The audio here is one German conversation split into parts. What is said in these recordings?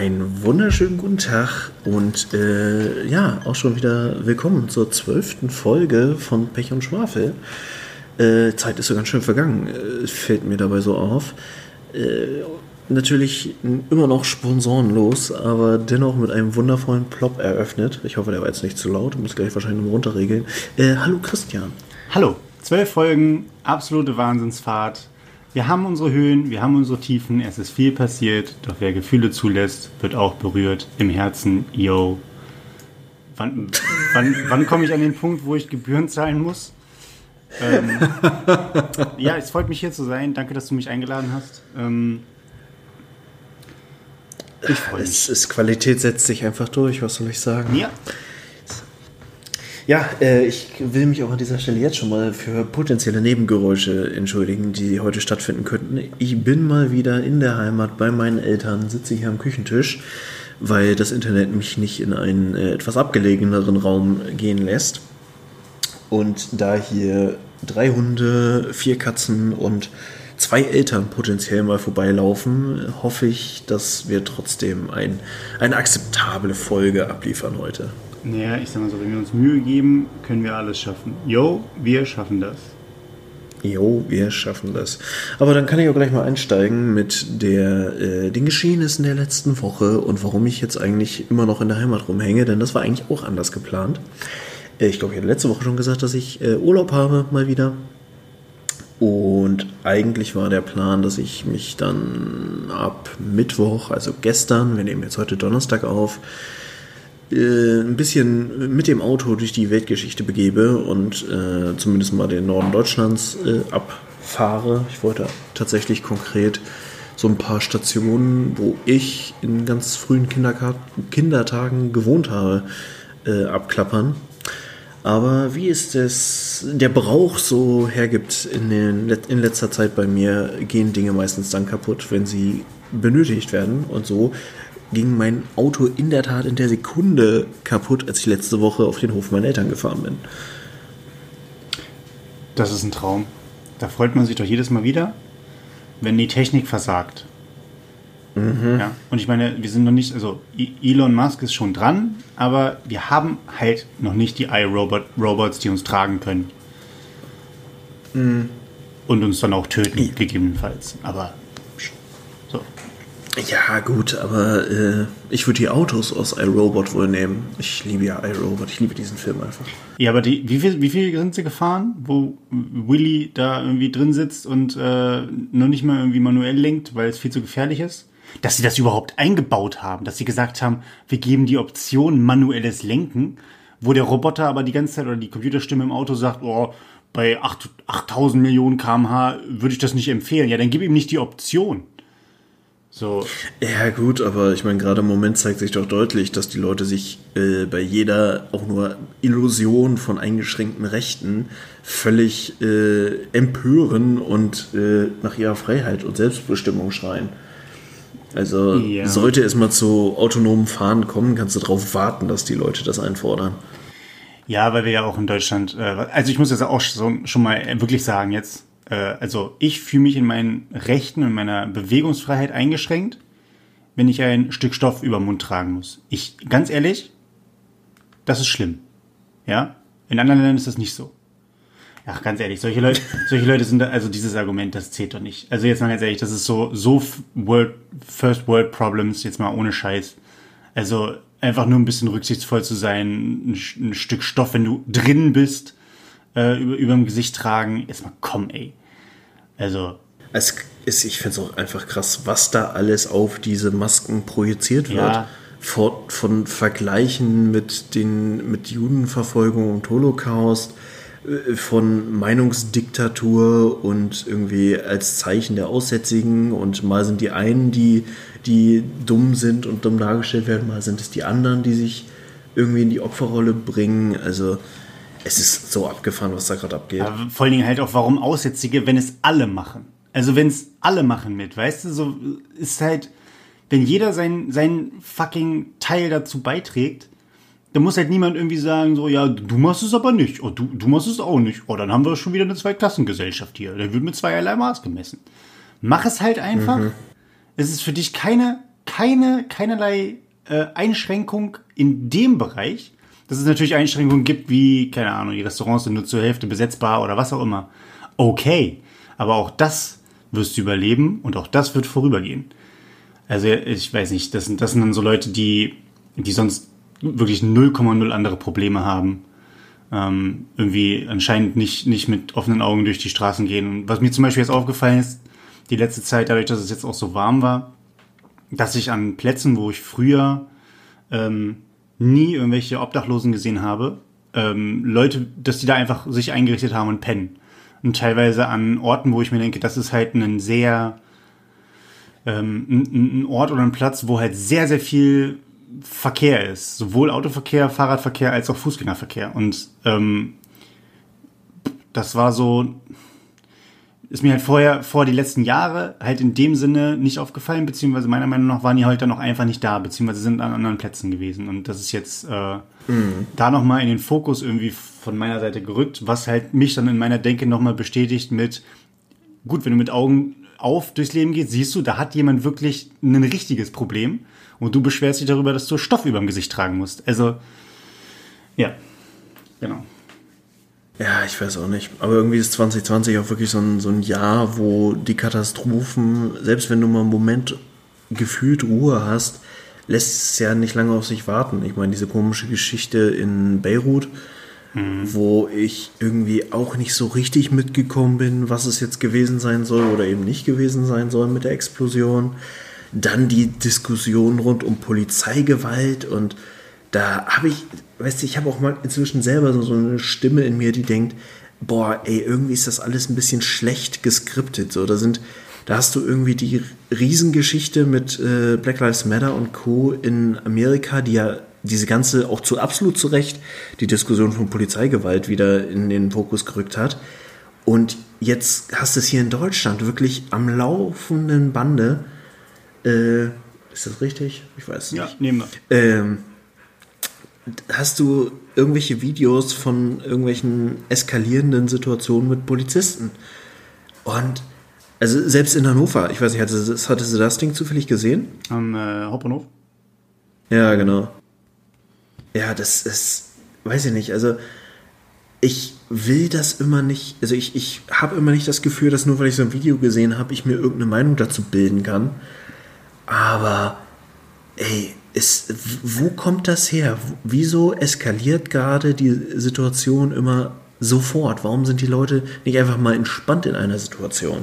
Einen wunderschönen guten Tag und äh, ja, auch schon wieder willkommen zur zwölften Folge von Pech und Schwafel. Äh, Zeit ist so ganz schön vergangen, äh, fällt mir dabei so auf. Äh, natürlich immer noch sponsorenlos, aber dennoch mit einem wundervollen Plop eröffnet. Ich hoffe, der war jetzt nicht zu laut, muss gleich wahrscheinlich noch runterregeln. Äh, hallo Christian. Hallo, zwölf Folgen, absolute Wahnsinnsfahrt. Wir haben unsere Höhen, wir haben unsere Tiefen, es ist viel passiert, doch wer Gefühle zulässt, wird auch berührt im Herzen. Yo. Wann, wann, wann komme ich an den Punkt, wo ich Gebühren zahlen muss? Ähm, ja, es freut mich hier zu sein. Danke, dass du mich eingeladen hast. Ähm, ich freue mich. Es ist Qualität setzt sich einfach durch, was soll ich sagen? Ja. Ja, äh, ich will mich auch an dieser Stelle jetzt schon mal für potenzielle Nebengeräusche entschuldigen, die heute stattfinden könnten. Ich bin mal wieder in der Heimat bei meinen Eltern, sitze hier am Küchentisch, weil das Internet mich nicht in einen äh, etwas abgelegeneren Raum gehen lässt. Und da hier drei Hunde, vier Katzen und zwei Eltern potenziell mal vorbeilaufen, hoffe ich, dass wir trotzdem ein, eine akzeptable Folge abliefern heute. Naja, ich sag mal so, wenn wir uns Mühe geben, können wir alles schaffen. Jo, wir schaffen das. Jo, wir schaffen das. Aber dann kann ich auch gleich mal einsteigen mit der, äh, den Geschehnissen der letzten Woche und warum ich jetzt eigentlich immer noch in der Heimat rumhänge, denn das war eigentlich auch anders geplant. Äh, ich glaube, ich hatte letzte Woche schon gesagt, dass ich äh, Urlaub habe, mal wieder. Und eigentlich war der Plan, dass ich mich dann ab Mittwoch, also gestern, wir nehmen jetzt heute Donnerstag auf, äh, ein bisschen mit dem Auto durch die Weltgeschichte begebe und äh, zumindest mal den Norden Deutschlands äh, abfahre. Ich wollte tatsächlich konkret so ein paar Stationen, wo ich in ganz frühen Kindertagen gewohnt habe, äh, abklappern. Aber wie ist es der Brauch so hergibt in, den, in letzter Zeit bei mir, gehen Dinge meistens dann kaputt, wenn sie benötigt werden. Und so ging mein Auto in der Tat in der Sekunde kaputt, als ich letzte Woche auf den Hof meiner Eltern gefahren bin. Das ist ein Traum. Da freut man sich doch jedes Mal wieder, wenn die Technik versagt. Mhm. Ja, und ich meine, wir sind noch nicht, also e- Elon Musk ist schon dran, aber wir haben halt noch nicht die iRobot-Robots, die uns tragen können. Mhm. Und uns dann auch töten, gegebenenfalls. Aber ja, gut, aber äh, ich würde die Autos aus iRobot wohl nehmen. Ich liebe ja iRobot, ich liebe diesen Film einfach. Ja, aber die, wie viel, wie viel sind sie gefahren, wo Willy da irgendwie drin sitzt und äh, noch nicht mal irgendwie manuell lenkt, weil es viel zu gefährlich ist? Dass sie das überhaupt eingebaut haben, dass sie gesagt haben, wir geben die Option manuelles Lenken, wo der Roboter aber die ganze Zeit oder die Computerstimme im Auto sagt, oh, bei 8, 8000 Millionen kmh würde ich das nicht empfehlen. Ja, dann gib ihm nicht die Option. So. Ja, gut, aber ich meine, gerade im Moment zeigt sich doch deutlich, dass die Leute sich äh, bei jeder auch nur Illusion von eingeschränkten Rechten völlig äh, empören und äh, nach ihrer Freiheit und Selbstbestimmung schreien. Also ja. sollte es mal zu autonomen Fahren kommen, kannst du darauf warten, dass die Leute das einfordern. Ja, weil wir ja auch in Deutschland, äh, also ich muss das auch schon mal wirklich sagen jetzt, äh, also ich fühle mich in meinen Rechten und meiner Bewegungsfreiheit eingeschränkt, wenn ich ein Stück Stoff über den Mund tragen muss. Ich, ganz ehrlich, das ist schlimm. Ja? In anderen Ländern ist das nicht so. Ach, ganz ehrlich, solche Leute, solche Leute sind da, also dieses Argument, das zählt doch nicht. Also jetzt mal ganz ehrlich, das ist so, so World, First World Problems, jetzt mal ohne Scheiß. Also einfach nur ein bisschen rücksichtsvoll zu sein, ein, ein Stück Stoff, wenn du drin bist, äh, über, über dem Gesicht tragen. Jetzt mal komm, ey. Also. Es ist, ich finde es auch einfach krass, was da alles auf diese Masken projiziert wird. Ja. Von, von Vergleichen mit den mit Judenverfolgung und Holocaust, äh, von Meinungsdiktatur und irgendwie als Zeichen der Aussätzigen und mal sind die einen, die, die dumm sind und dumm dargestellt werden, mal sind es die anderen, die sich irgendwie in die Opferrolle bringen. Also es ist so abgefahren, was da gerade abgeht. Aber vor allen Dingen halt auch, warum Aussätzige, wenn es alle machen. Also wenn es alle machen mit, weißt du, so ist halt, wenn jeder sein, sein fucking Teil dazu beiträgt, dann muss halt niemand irgendwie sagen, so, ja, du machst es aber nicht. Oh, du, du machst es auch nicht. Oh, dann haben wir schon wieder eine Zweiklassengesellschaft hier. Da wird mit zweierlei Maß gemessen. Mach es halt einfach. Mhm. Es ist für dich keine, keine, keinerlei äh, Einschränkung in dem Bereich. Dass es natürlich Einschränkungen gibt, wie, keine Ahnung, die Restaurants sind nur zur Hälfte besetzbar oder was auch immer. Okay. Aber auch das wirst du überleben und auch das wird vorübergehen. Also ich weiß nicht, das sind, das sind dann so Leute, die, die sonst wirklich 0,0 andere Probleme haben. Ähm, irgendwie anscheinend nicht, nicht mit offenen Augen durch die Straßen gehen. Und was mir zum Beispiel jetzt aufgefallen ist, die letzte Zeit, dadurch, dass es jetzt auch so warm war, dass ich an Plätzen, wo ich früher ähm, nie irgendwelche Obdachlosen gesehen habe, ähm, Leute, dass die da einfach sich eingerichtet haben und pennen. Und teilweise an Orten, wo ich mir denke, das ist halt ein sehr ähm, ein, Ort oder ein Platz, wo halt sehr, sehr viel Verkehr ist. Sowohl Autoverkehr, Fahrradverkehr als auch Fußgängerverkehr. Und ähm, das war so, ist mir halt vorher, vor die letzten Jahre halt in dem Sinne nicht aufgefallen, beziehungsweise meiner Meinung nach waren die heute noch einfach nicht da, beziehungsweise sind an anderen Plätzen gewesen. Und das ist jetzt äh, mhm. da nochmal in den Fokus irgendwie von meiner Seite gerückt, was halt mich dann in meiner Denke nochmal bestätigt mit, gut, wenn du mit Augen auf durchs Leben gehst, siehst du, da hat jemand wirklich ein richtiges Problem und du beschwerst dich darüber, dass du Stoff über dem Gesicht tragen musst. Also, ja, genau. Ja, ich weiß auch nicht. Aber irgendwie ist 2020 auch wirklich so ein, so ein Jahr, wo die Katastrophen, selbst wenn du mal einen Moment gefühlt Ruhe hast, lässt es ja nicht lange auf sich warten. Ich meine, diese komische Geschichte in Beirut, mhm. wo ich irgendwie auch nicht so richtig mitgekommen bin, was es jetzt gewesen sein soll oder eben nicht gewesen sein soll mit der Explosion. Dann die Diskussion rund um Polizeigewalt und da habe ich, weißt du, ich habe auch mal inzwischen selber so, so eine Stimme in mir, die denkt, boah, ey, irgendwie ist das alles ein bisschen schlecht geskriptet. So, da sind, da hast du irgendwie die Riesengeschichte mit äh, Black Lives Matter und Co. in Amerika, die ja diese ganze, auch zu absolut zu Recht, die Diskussion von Polizeigewalt wieder in den Fokus gerückt hat. Und jetzt hast du es hier in Deutschland wirklich am laufenden Bande. Äh, ist das richtig? Ich weiß es ja, nicht. nehmen wir. Ähm, hast du irgendwelche Videos von irgendwelchen eskalierenden Situationen mit Polizisten. Und also selbst in Hannover, ich weiß nicht, hattest, hattest du das Ding zufällig gesehen? Am äh, Hauptbahnhof? Ja, genau. Ja, das ist, weiß ich nicht, also ich will das immer nicht, also ich, ich habe immer nicht das Gefühl, dass nur weil ich so ein Video gesehen habe, ich mir irgendeine Meinung dazu bilden kann. Aber, ey, ist, wo kommt das her? Wieso eskaliert gerade die Situation immer sofort? Warum sind die Leute nicht einfach mal entspannt in einer Situation?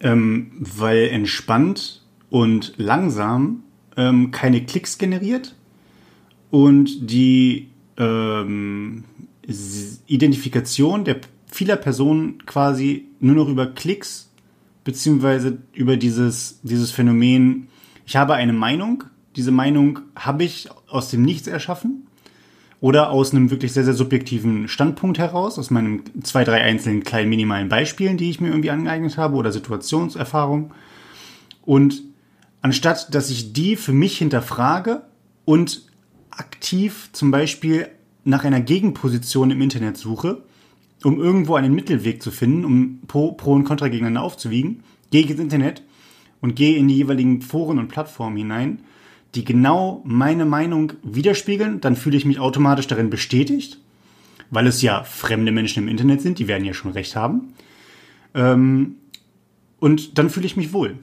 Ähm, weil entspannt und langsam ähm, keine Klicks generiert und die ähm, Identifikation der vieler Personen quasi nur noch über Klicks beziehungsweise über dieses, dieses Phänomen, ich habe eine Meinung, diese Meinung habe ich aus dem Nichts erschaffen oder aus einem wirklich sehr, sehr subjektiven Standpunkt heraus, aus meinen zwei, drei einzelnen kleinen minimalen Beispielen, die ich mir irgendwie angeeignet habe oder Situationserfahrung. Und anstatt, dass ich die für mich hinterfrage und aktiv zum Beispiel nach einer Gegenposition im Internet suche, um irgendwo einen Mittelweg zu finden, um Pro, und Contra gegeneinander aufzuwiegen, gehe ich ins Internet und gehe in die jeweiligen Foren und Plattformen hinein die genau meine Meinung widerspiegeln, dann fühle ich mich automatisch darin bestätigt, weil es ja fremde Menschen im Internet sind, die werden ja schon recht haben. Ähm, und dann fühle ich mich wohl.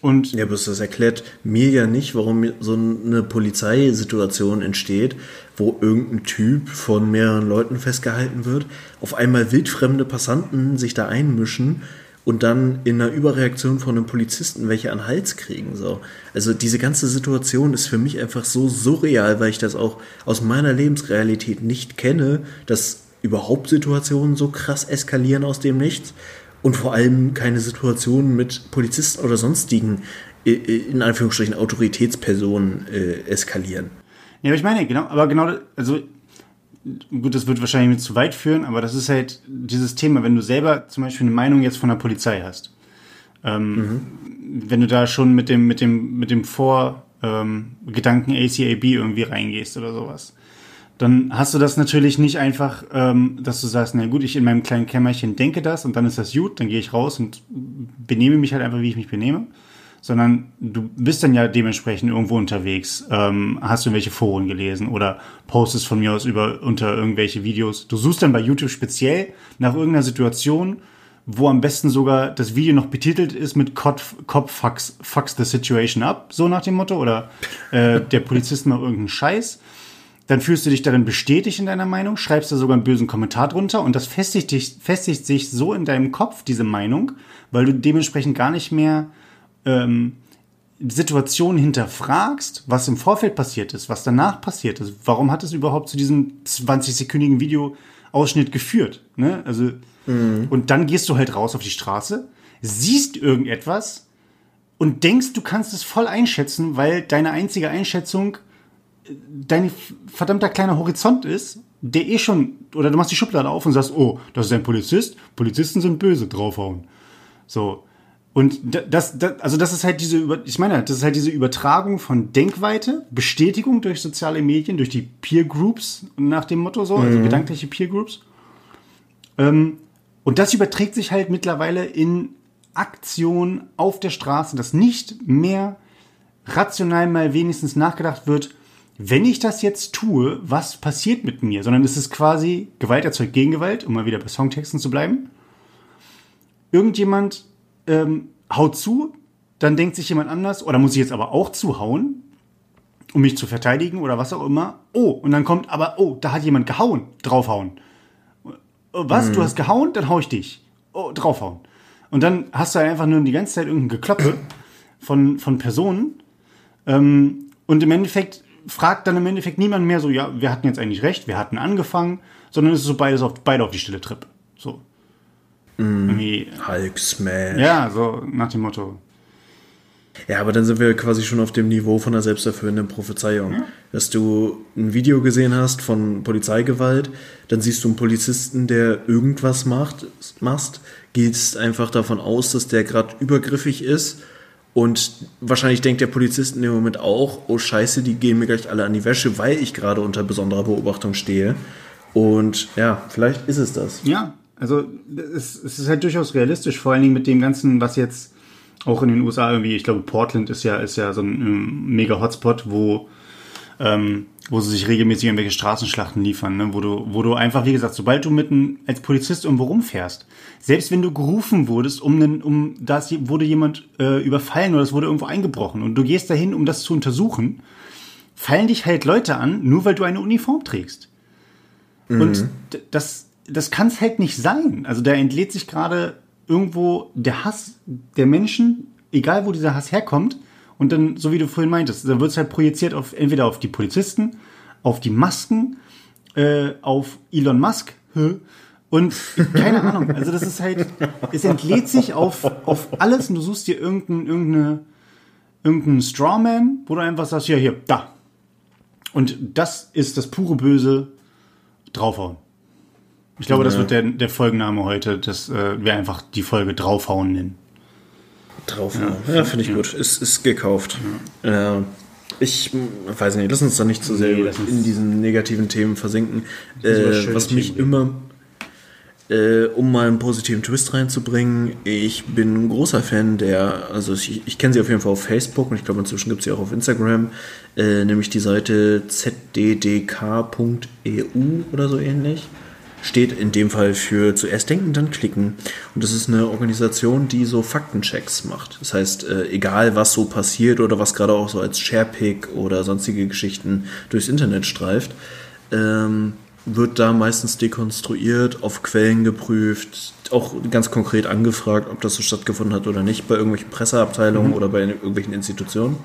Und ja, aber das erklärt mir ja nicht, warum so eine Polizeisituation entsteht, wo irgendein Typ von mehreren Leuten festgehalten wird, auf einmal wildfremde Passanten sich da einmischen und dann in einer Überreaktion von einem Polizisten welche an den Hals kriegen. So. Also diese ganze Situation ist für mich einfach so surreal, weil ich das auch aus meiner Lebensrealität nicht kenne, dass überhaupt Situationen so krass eskalieren aus dem Nichts und vor allem keine Situationen mit Polizisten oder sonstigen, äh, äh, in Anführungsstrichen, Autoritätspersonen äh, eskalieren. Ja, aber ich meine, genau, aber genau, also gut, das wird wahrscheinlich mit zu weit führen, aber das ist halt dieses Thema, wenn du selber zum Beispiel eine Meinung jetzt von der Polizei hast, ähm, mhm. wenn du da schon mit dem, mit dem, mit dem Vorgedanken ähm, ACAB irgendwie reingehst oder sowas, dann hast du das natürlich nicht einfach, ähm, dass du sagst, na gut, ich in meinem kleinen Kämmerchen denke das und dann ist das gut, dann gehe ich raus und benehme mich halt einfach, wie ich mich benehme, sondern du bist dann ja dementsprechend irgendwo unterwegs, ähm, hast du irgendwelche Foren gelesen oder postest von mir aus über unter irgendwelche Videos. Du suchst dann bei YouTube speziell nach irgendeiner Situation, wo am besten sogar das Video noch betitelt ist mit Cop, Cop fucks, fucks the situation up, so nach dem Motto, oder äh, der Polizist macht irgendeinen Scheiß. Dann fühlst du dich darin bestätigt in deiner Meinung, schreibst da sogar einen bösen Kommentar drunter und das festigt, dich, festigt sich so in deinem Kopf, diese Meinung, weil du dementsprechend gar nicht mehr ähm, Situationen hinterfragst, was im Vorfeld passiert ist, was danach passiert ist. Warum hat es überhaupt zu diesem 20-sekündigen Videoausschnitt geführt? Ne? Also, mhm. Und dann gehst du halt raus auf die Straße, siehst irgendetwas und denkst, du kannst es voll einschätzen, weil deine einzige Einschätzung äh, dein verdammter kleiner Horizont ist, der eh schon, oder du machst die Schublade auf und sagst, oh, das ist ein Polizist, Polizisten sind böse, draufhauen. So. Und das, das, also das ist halt diese, ich meine, das ist halt diese Übertragung von Denkweite, Bestätigung durch soziale Medien, durch die Peer Groups nach dem Motto so, also mhm. gedankliche Peer Groups. Ähm, und das überträgt sich halt mittlerweile in Aktionen auf der Straße, dass nicht mehr rational mal wenigstens nachgedacht wird, wenn ich das jetzt tue, was passiert mit mir? Sondern es ist quasi Gewalt erzeugt Gegengewalt, um mal wieder bei Songtexten zu bleiben. Irgendjemand ähm, haut zu, dann denkt sich jemand anders, oder muss ich jetzt aber auch zuhauen, um mich zu verteidigen oder was auch immer. Oh, und dann kommt aber, oh, da hat jemand gehauen, draufhauen. Oh, was? Mhm. Du hast gehauen? Dann hau ich dich. Oh, draufhauen. Und dann hast du halt einfach nur die ganze Zeit irgendein Gekloppe von, von Personen. Ähm, und im Endeffekt fragt dann im Endeffekt niemand mehr so, ja, wir hatten jetzt eigentlich recht, wir hatten angefangen, sondern es ist so beides auf, beide auf die stille Trip. So. Mm, Hulk Smash. Ja, so nach dem Motto. Ja, aber dann sind wir quasi schon auf dem Niveau von der selbsterfüllenden Prophezeiung. Ja. Dass du ein Video gesehen hast von Polizeigewalt, dann siehst du einen Polizisten, der irgendwas macht, machst, gehst einfach davon aus, dass der gerade übergriffig ist und wahrscheinlich denkt der Polizist in dem Moment auch, oh scheiße, die gehen mir gleich alle an die Wäsche, weil ich gerade unter besonderer Beobachtung stehe. Und ja, vielleicht ist es das. Ja, also es, es ist halt durchaus realistisch, vor allen Dingen mit dem Ganzen, was jetzt auch in den USA irgendwie, ich glaube, Portland ist ja, ist ja so ein, ein mega Hotspot, wo, ähm, wo sie sich regelmäßig irgendwelche Straßenschlachten liefern, ne? wo du, wo du einfach, wie gesagt, sobald du mitten als Polizist irgendwo rumfährst, selbst wenn du gerufen wurdest, um einen, um das wurde jemand äh, überfallen oder es wurde irgendwo eingebrochen und du gehst dahin, um das zu untersuchen, fallen dich halt Leute an, nur weil du eine Uniform trägst. Mhm. Und das, das kann es halt nicht sein. Also da entlädt sich gerade irgendwo der Hass der Menschen, egal wo dieser Hass herkommt. Und dann, so wie du vorhin meintest, da wird es halt projiziert auf entweder auf die Polizisten, auf die Masken, äh, auf Elon Musk und keine Ahnung. Also das ist halt, es entlädt sich auf, auf alles und du suchst dir irgendein, irgendeine, irgendeinen Strawman, wo du einfach sagst, ja hier, da. Und das ist das pure Böse draufhauen. Ich glaube, das wird der, der Folgenname heute, dass äh, wir einfach die Folge Draufhauen nennen. Draufhauen, ja, ja finde ich ja. gut. Ist, ist gekauft. Ja. Äh, ich weiß nicht, lass uns da nicht zu sehr nee, in diesen negativen Themen versinken. Äh, was mich Themen immer, äh, um mal einen positiven Twist reinzubringen, ich bin ein großer Fan der, also ich, ich kenne sie auf jeden Fall auf Facebook und ich glaube inzwischen gibt es sie auch auf Instagram, äh, nämlich die Seite zddk.eu oder so ähnlich steht in dem Fall für zuerst denken, dann klicken. Und das ist eine Organisation, die so Faktenchecks macht. Das heißt, äh, egal was so passiert oder was gerade auch so als Sharepick oder sonstige Geschichten durchs Internet streift, ähm, wird da meistens dekonstruiert, auf Quellen geprüft, auch ganz konkret angefragt, ob das so stattgefunden hat oder nicht, bei irgendwelchen Presseabteilungen mhm. oder bei irgendwelchen Institutionen.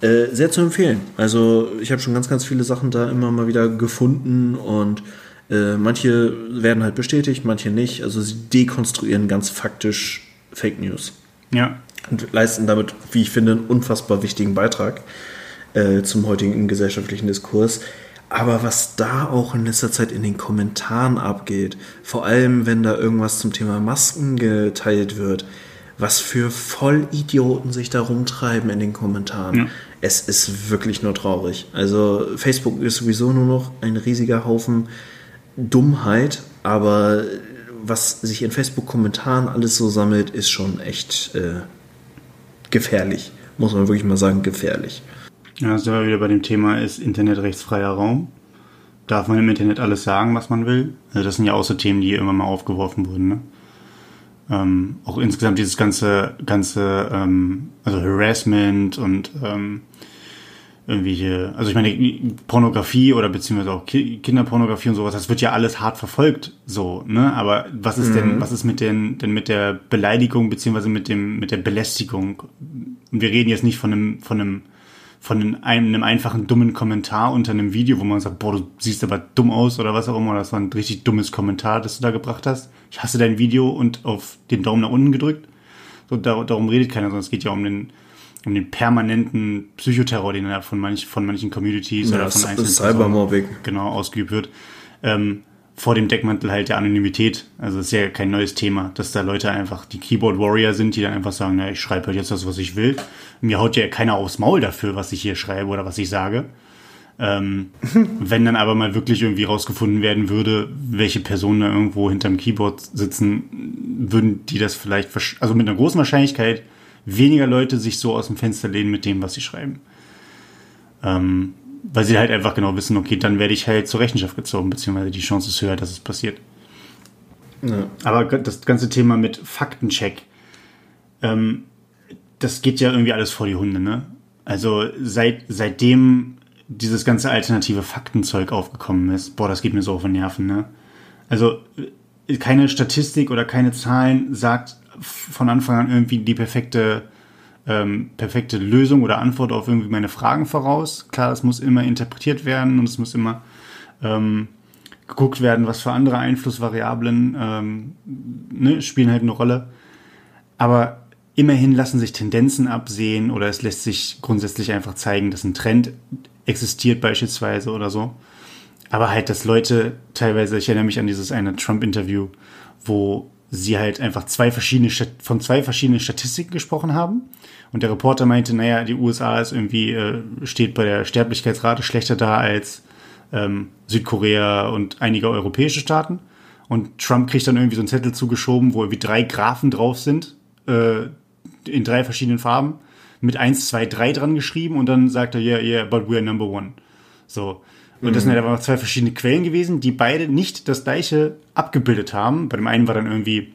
Äh, sehr zu empfehlen. Also ich habe schon ganz, ganz viele Sachen da immer mal wieder gefunden und äh, manche werden halt bestätigt, manche nicht. Also sie dekonstruieren ganz faktisch Fake News. Ja. Und leisten damit, wie ich finde, einen unfassbar wichtigen Beitrag äh, zum heutigen gesellschaftlichen Diskurs. Aber was da auch in letzter Zeit in den Kommentaren abgeht, vor allem wenn da irgendwas zum Thema Masken geteilt wird, was für Vollidioten sich da rumtreiben in den Kommentaren. Ja. Es ist wirklich nur traurig. Also Facebook ist sowieso nur noch ein riesiger Haufen Dummheit, aber was sich in Facebook-Kommentaren alles so sammelt, ist schon echt äh, gefährlich. Muss man wirklich mal sagen, gefährlich. Ja, sind wir wieder bei dem Thema, ist Internet rechtsfreier Raum? Darf man im Internet alles sagen, was man will? Also das sind ja auch so Themen, die immer mal aufgeworfen wurden. Ne? Ähm, auch insgesamt dieses ganze, ganze ähm, also Harassment und ähm, irgendwelche, also ich meine, Pornografie oder beziehungsweise auch Kinderpornografie und sowas, das wird ja alles hart verfolgt, so, ne? Aber was ist mhm. denn, was ist mit den, denn mit der Beleidigung beziehungsweise mit dem, mit der Belästigung? Und wir reden jetzt nicht von einem, von einem, von einem, einfachen dummen Kommentar unter einem Video, wo man sagt, boah, du siehst aber dumm aus oder was auch immer, das war ein richtig dummes Kommentar, das du da gebracht hast. Ich hasse dein Video und auf den Daumen nach unten gedrückt. So, da, darum redet keiner, sondern es geht ja um den, um den permanenten Psychoterror, den da von, manch, von manchen Communities ja, oder von einzelnen Cybermobbing genau ausgeübt wird. Ähm, vor dem Deckmantel halt der Anonymität. Also ist ja kein neues Thema, dass da Leute einfach die Keyboard Warrior sind, die dann einfach sagen, na, ich schreibe halt jetzt das, was ich will. Mir haut ja keiner aufs Maul dafür, was ich hier schreibe oder was ich sage. Ähm, wenn dann aber mal wirklich irgendwie rausgefunden werden würde, welche Personen da irgendwo hinterm Keyboard sitzen, würden die das vielleicht, also mit einer großen Wahrscheinlichkeit weniger Leute sich so aus dem Fenster lehnen mit dem, was sie schreiben. Ähm, weil sie halt einfach genau wissen, okay, dann werde ich halt zur Rechenschaft gezogen, beziehungsweise die Chance ist höher, dass es passiert. Ja. Aber das ganze Thema mit Faktencheck, ähm, das geht ja irgendwie alles vor die Hunde, ne? Also seit, seitdem dieses ganze alternative Faktenzeug aufgekommen ist, boah, das geht mir so auf den Nerven, ne? Also keine Statistik oder keine Zahlen sagt von Anfang an irgendwie die perfekte, ähm, perfekte Lösung oder Antwort auf irgendwie meine Fragen voraus. Klar, es muss immer interpretiert werden und es muss immer ähm, geguckt werden, was für andere Einflussvariablen ähm, ne, spielen halt eine Rolle. Aber immerhin lassen sich Tendenzen absehen oder es lässt sich grundsätzlich einfach zeigen, dass ein Trend existiert beispielsweise oder so. Aber halt, dass Leute teilweise, ich erinnere mich an dieses eine Trump-Interview, wo sie halt einfach zwei verschiedene, von zwei verschiedenen Statistiken gesprochen haben. Und der Reporter meinte, naja, die USA ist irgendwie, äh, steht bei der Sterblichkeitsrate schlechter da als ähm, Südkorea und einige europäische Staaten. Und Trump kriegt dann irgendwie so einen Zettel zugeschoben, wo irgendwie drei Graphen drauf sind, äh, in drei verschiedenen Farben, mit 1, 2, 3 dran geschrieben und dann sagt er, yeah, yeah, but we are number one. So. Und das sind halt einfach zwei verschiedene Quellen gewesen, die beide nicht das gleiche abgebildet haben. Bei dem einen war dann irgendwie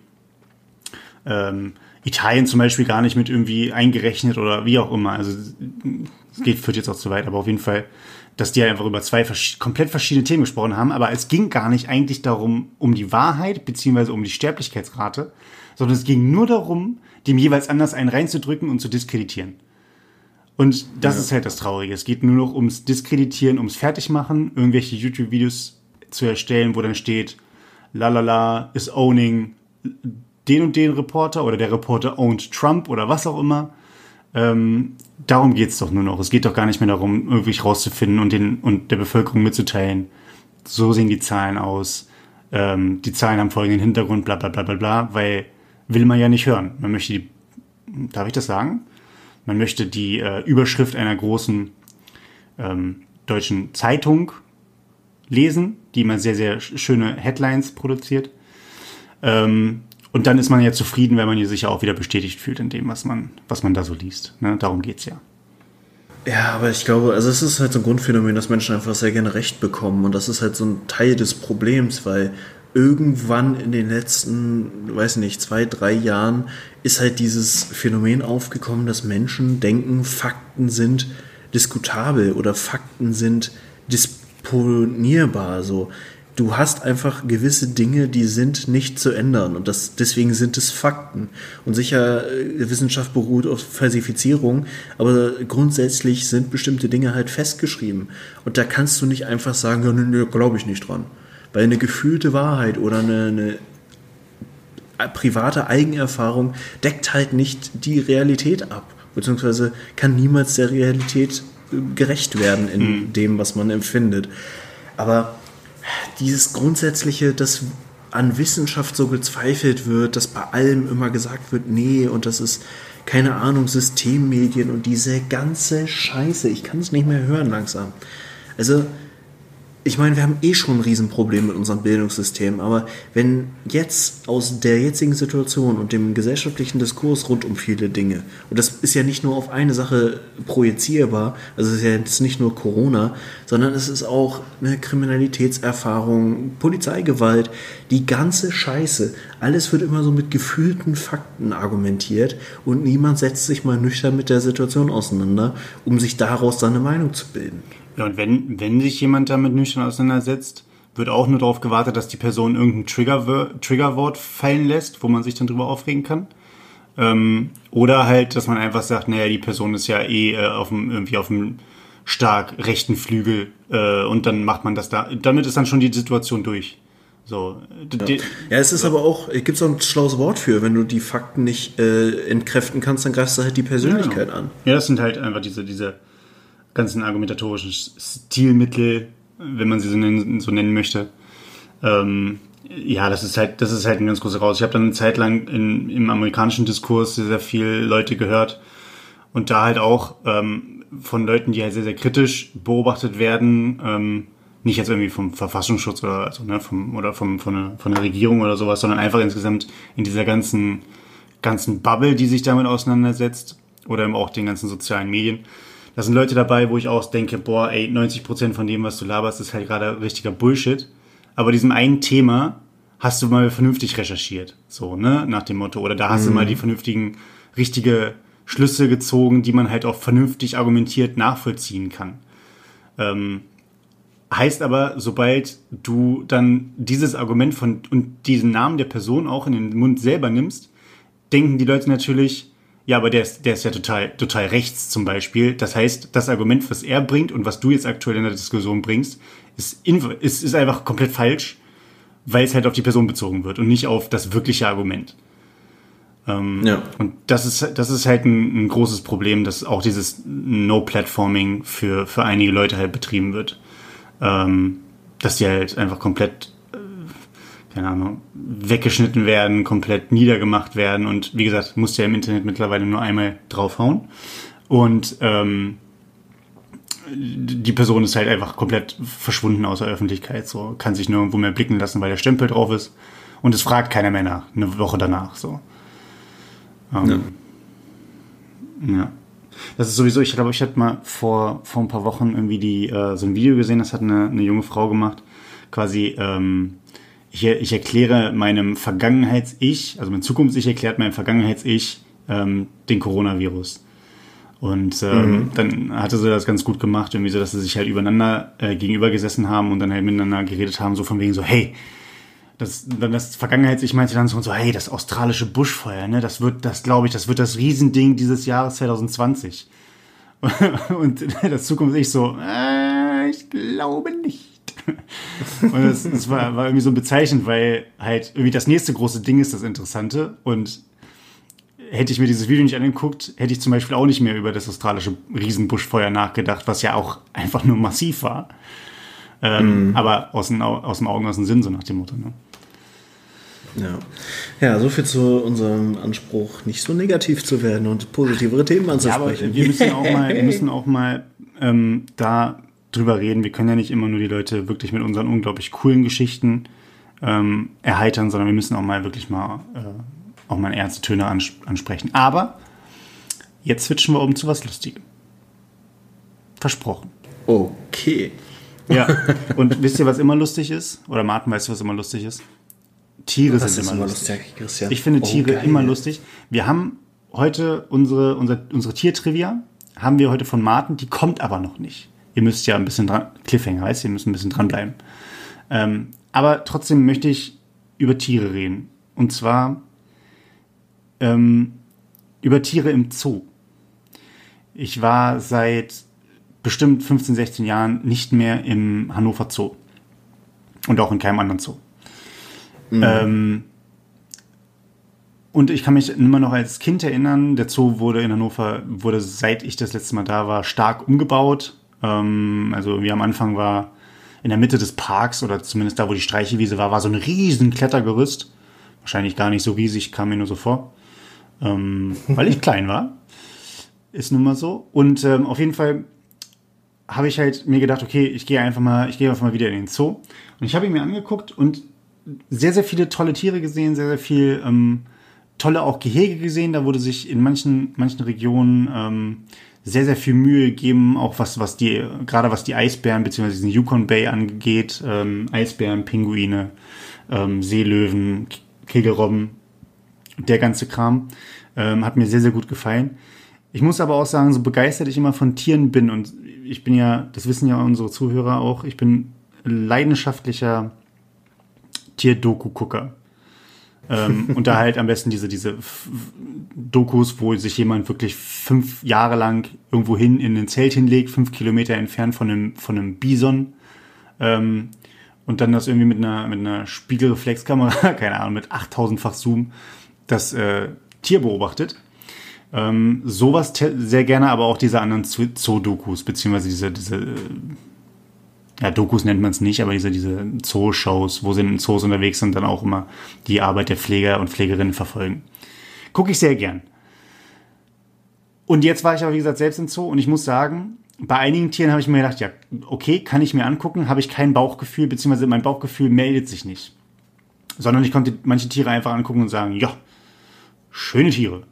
ähm, Italien zum Beispiel gar nicht mit irgendwie eingerechnet oder wie auch immer. Also es geht, führt jetzt auch zu weit, aber auf jeden Fall, dass die einfach über zwei vers komplett verschiedene Themen gesprochen haben. Aber es ging gar nicht eigentlich darum, um die Wahrheit beziehungsweise um die Sterblichkeitsrate, sondern es ging nur darum, dem jeweils anders einen reinzudrücken und zu diskreditieren. Und das ja. ist halt das Traurige. Es geht nur noch ums Diskreditieren, ums Fertigmachen, irgendwelche YouTube-Videos zu erstellen, wo dann steht, lalala is owning den und den Reporter oder der Reporter owned Trump oder was auch immer. Ähm, darum geht's doch nur noch. Es geht doch gar nicht mehr darum, irgendwie rauszufinden und, den, und der Bevölkerung mitzuteilen, so sehen die Zahlen aus, ähm, die Zahlen haben folgenden Hintergrund, bla bla bla bla bla, weil will man ja nicht hören. Man möchte die, darf ich das sagen? Man möchte die äh, Überschrift einer großen ähm, deutschen Zeitung lesen, die immer sehr, sehr schöne Headlines produziert. Ähm, und dann ist man ja zufrieden, wenn man sich ja auch wieder bestätigt fühlt in dem, was man, was man da so liest. Ne? Darum geht's ja. Ja, aber ich glaube, also es ist halt so ein Grundphänomen, dass Menschen einfach sehr gerne Recht bekommen. Und das ist halt so ein Teil des Problems, weil irgendwann in den letzten, weiß nicht, zwei, drei Jahren ist halt dieses Phänomen aufgekommen, dass Menschen denken, Fakten sind diskutabel oder Fakten sind disponierbar. So, du hast einfach gewisse Dinge, die sind nicht zu ändern und das, deswegen sind es Fakten. Und sicher, äh, Wissenschaft beruht auf Falsifizierung, aber grundsätzlich sind bestimmte Dinge halt festgeschrieben. Und da kannst du nicht einfach sagen, ja, nö, glaube ich nicht dran. Weil eine gefühlte Wahrheit oder eine, eine private Eigenerfahrung deckt halt nicht die Realität ab, beziehungsweise kann niemals der Realität äh, gerecht werden in mhm. dem, was man empfindet. Aber dieses grundsätzliche, dass an Wissenschaft so gezweifelt wird, dass bei allem immer gesagt wird, nee, und das ist, keine Ahnung, Systemmedien und diese ganze Scheiße, ich kann es nicht mehr hören langsam. Also, ich meine, wir haben eh schon ein Riesenproblem mit unserem Bildungssystem, aber wenn jetzt aus der jetzigen Situation und dem gesellschaftlichen Diskurs rund um viele Dinge, und das ist ja nicht nur auf eine Sache projizierbar, also es ist ja jetzt nicht nur Corona, sondern es ist auch eine Kriminalitätserfahrung, Polizeigewalt, die ganze Scheiße, alles wird immer so mit gefühlten Fakten argumentiert und niemand setzt sich mal nüchtern mit der Situation auseinander, um sich daraus seine Meinung zu bilden. Ja, und wenn, wenn sich jemand damit nüchtern auseinandersetzt, wird auch nur darauf gewartet, dass die Person irgendein Trigger, Triggerwort fallen lässt, wo man sich dann drüber aufregen kann. Ähm, oder halt, dass man einfach sagt, naja, die Person ist ja eh äh, auf dem, irgendwie auf dem stark rechten Flügel äh, und dann macht man das da. Damit ist dann schon die Situation durch. So. Ja, ja es ist so. aber auch, gibt es auch ein schlaues Wort für, wenn du die Fakten nicht äh, entkräften kannst, dann greifst du halt die Persönlichkeit ja, an. Ja, das sind halt einfach diese, diese ganzen argumentatorischen Stilmittel, wenn man sie so nennen, so nennen möchte. Ähm, ja, das ist halt, das ist halt ein ganz großer Raus. Ich habe dann eine Zeit lang in, im amerikanischen Diskurs sehr, sehr viel Leute gehört und da halt auch ähm, von Leuten, die halt sehr, sehr kritisch beobachtet werden, ähm, nicht jetzt irgendwie vom Verfassungsschutz oder also, ne, vom, oder vom, von, der, von der Regierung oder sowas, sondern einfach insgesamt in dieser ganzen, ganzen Bubble, die sich damit auseinandersetzt oder eben auch den ganzen sozialen Medien da sind Leute dabei, wo ich auch denke, boah, ey, 90% von dem, was du laberst, ist halt gerade richtiger Bullshit. Aber diesem einen Thema hast du mal vernünftig recherchiert. So, ne? Nach dem Motto. Oder da hast mhm. du mal die vernünftigen, richtige Schlüsse gezogen, die man halt auch vernünftig argumentiert nachvollziehen kann. Ähm, heißt aber, sobald du dann dieses Argument von und diesen Namen der Person auch in den Mund selber nimmst, denken die Leute natürlich, ja, aber der ist, der ist ja total, total rechts zum Beispiel. Das heißt, das Argument, was er bringt und was du jetzt aktuell in der Diskussion bringst, ist, ist, ist einfach komplett falsch, weil es halt auf die Person bezogen wird und nicht auf das wirkliche Argument. Ähm, ja. Und das ist, das ist halt ein, ein großes Problem, dass auch dieses No-Platforming für, für einige Leute halt betrieben wird. Ähm, dass die halt einfach komplett keine Ahnung, weggeschnitten werden, komplett niedergemacht werden und wie gesagt, musst ja im Internet mittlerweile nur einmal draufhauen. Und ähm, die Person ist halt einfach komplett verschwunden aus der Öffentlichkeit, so kann sich nirgendwo mehr blicken lassen, weil der Stempel drauf ist. Und es fragt keiner mehr nach, eine Woche danach. So. Ähm, ja. ja. Das ist sowieso, ich glaube, ich hatte mal vor, vor ein paar Wochen irgendwie die, äh, so ein Video gesehen, das hat eine, eine junge Frau gemacht. Quasi, ähm, ich, ich erkläre meinem Vergangenheits-Ich, also mein Zukunfts-Ich erklärt meinem Vergangenheits-Ich ähm, den Coronavirus. Und ähm, mhm. dann hatte sie das ganz gut gemacht, irgendwie so, dass sie sich halt übereinander äh, gegenüber gesessen haben und dann halt miteinander geredet haben, so von wegen so, hey, das, dann das Vergangenheits-Ich meinte dann so, hey, das australische Buschfeuer, ne, das wird, das glaube ich, das wird das Riesending dieses Jahres 2020. und das Zukunfts-Ich so, äh, ich glaube nicht. und das, das war, war, irgendwie so bezeichnend, weil halt irgendwie das nächste große Ding ist das Interessante. Und hätte ich mir dieses Video nicht angeguckt, hätte ich zum Beispiel auch nicht mehr über das australische Riesenbuschfeuer nachgedacht, was ja auch einfach nur massiv war. Ähm, mhm. Aber aus, den, aus dem Augen, aus dem Sinn, so nach dem Motto. Ne? Ja. ja, so viel zu unserem Anspruch, nicht so negativ zu werden und positivere Themen anzusprechen. Ja, aber wir müssen auch mal, müssen auch mal ähm, da drüber reden. Wir können ja nicht immer nur die Leute wirklich mit unseren unglaublich coolen Geschichten ähm, erheitern, sondern wir müssen auch mal wirklich mal äh, auch mal ernste Töne ans ansprechen. Aber jetzt switchen wir um zu was Lustigem. Versprochen. Okay. Ja, und wisst ihr, was immer lustig ist? Oder Martin, weißt du, was immer lustig ist? Tiere das sind immer lustig. lustig Christian. Ich finde oh, Tiere geil. immer lustig. Wir haben heute unsere, unsere, unsere Tiertrivia, haben wir heute von Martin, die kommt aber noch nicht ihr müsst ja ein bisschen dran, Cliffhanger heißt, ihr müsst ein bisschen dranbleiben. Ähm, aber trotzdem möchte ich über Tiere reden. Und zwar ähm, über Tiere im Zoo. Ich war seit bestimmt 15, 16 Jahren nicht mehr im Hannover Zoo. Und auch in keinem anderen Zoo. Mhm. Ähm, und ich kann mich immer noch als Kind erinnern, der Zoo wurde in Hannover, wurde seit ich das letzte Mal da war, stark umgebaut. Ähm, also wie am Anfang war in der Mitte des Parks oder zumindest da, wo die Streichewiese war, war so ein riesen Klettergerüst. Wahrscheinlich gar nicht so riesig, kam mir nur so vor. Ähm, weil ich klein war. Ist nun mal so. Und ähm, auf jeden Fall habe ich halt mir gedacht, okay, ich gehe einfach mal, ich gehe einfach mal wieder in den Zoo. Und ich habe ihn mir angeguckt und sehr, sehr viele tolle Tiere gesehen, sehr, sehr viel ähm, tolle auch Gehege gesehen. Da wurde sich in manchen, manchen Regionen ähm, sehr, sehr viel Mühe gegeben, auch was, was die, gerade was die Eisbären bzw. diesen Yukon Bay angeht. Ähm, Eisbären, Pinguine, ähm, Seelöwen, Kegelrobben, der ganze Kram. Ähm, hat mir sehr, sehr gut gefallen. Ich muss aber auch sagen, so begeistert ich immer von Tieren bin und ich bin ja, das wissen ja unsere Zuhörer auch, ich bin leidenschaftlicher Tierdoku-Gucker. Ähm, und da halt am besten diese, diese Dokus, wo sich jemand wirklich fünf Jahre lang irgendwo hin in ein Zelt hinlegt, fünf Kilometer entfernt von einem, von einem Bison. Ähm, und dann das irgendwie mit einer, mit einer Spiegelreflexkamera, keine Ahnung, mit 8000-fach Zoom, das äh, Tier beobachtet. Ähm, sowas sehr gerne, aber auch diese anderen Zoo-Dokus, beziehungsweise diese, diese äh, ja, Dokus nennt man es nicht, aber diese, diese Zoo-Shows, wo sie in Zoos unterwegs sind, dann auch immer die Arbeit der Pfleger und Pflegerinnen verfolgen. Gucke ich sehr gern. Und jetzt war ich aber, wie gesagt, selbst im Zoo und ich muss sagen, bei einigen Tieren habe ich mir gedacht, ja, okay, kann ich mir angucken, habe ich kein Bauchgefühl, beziehungsweise mein Bauchgefühl meldet sich nicht. Sondern ich konnte manche Tiere einfach angucken und sagen, ja, schöne Tiere.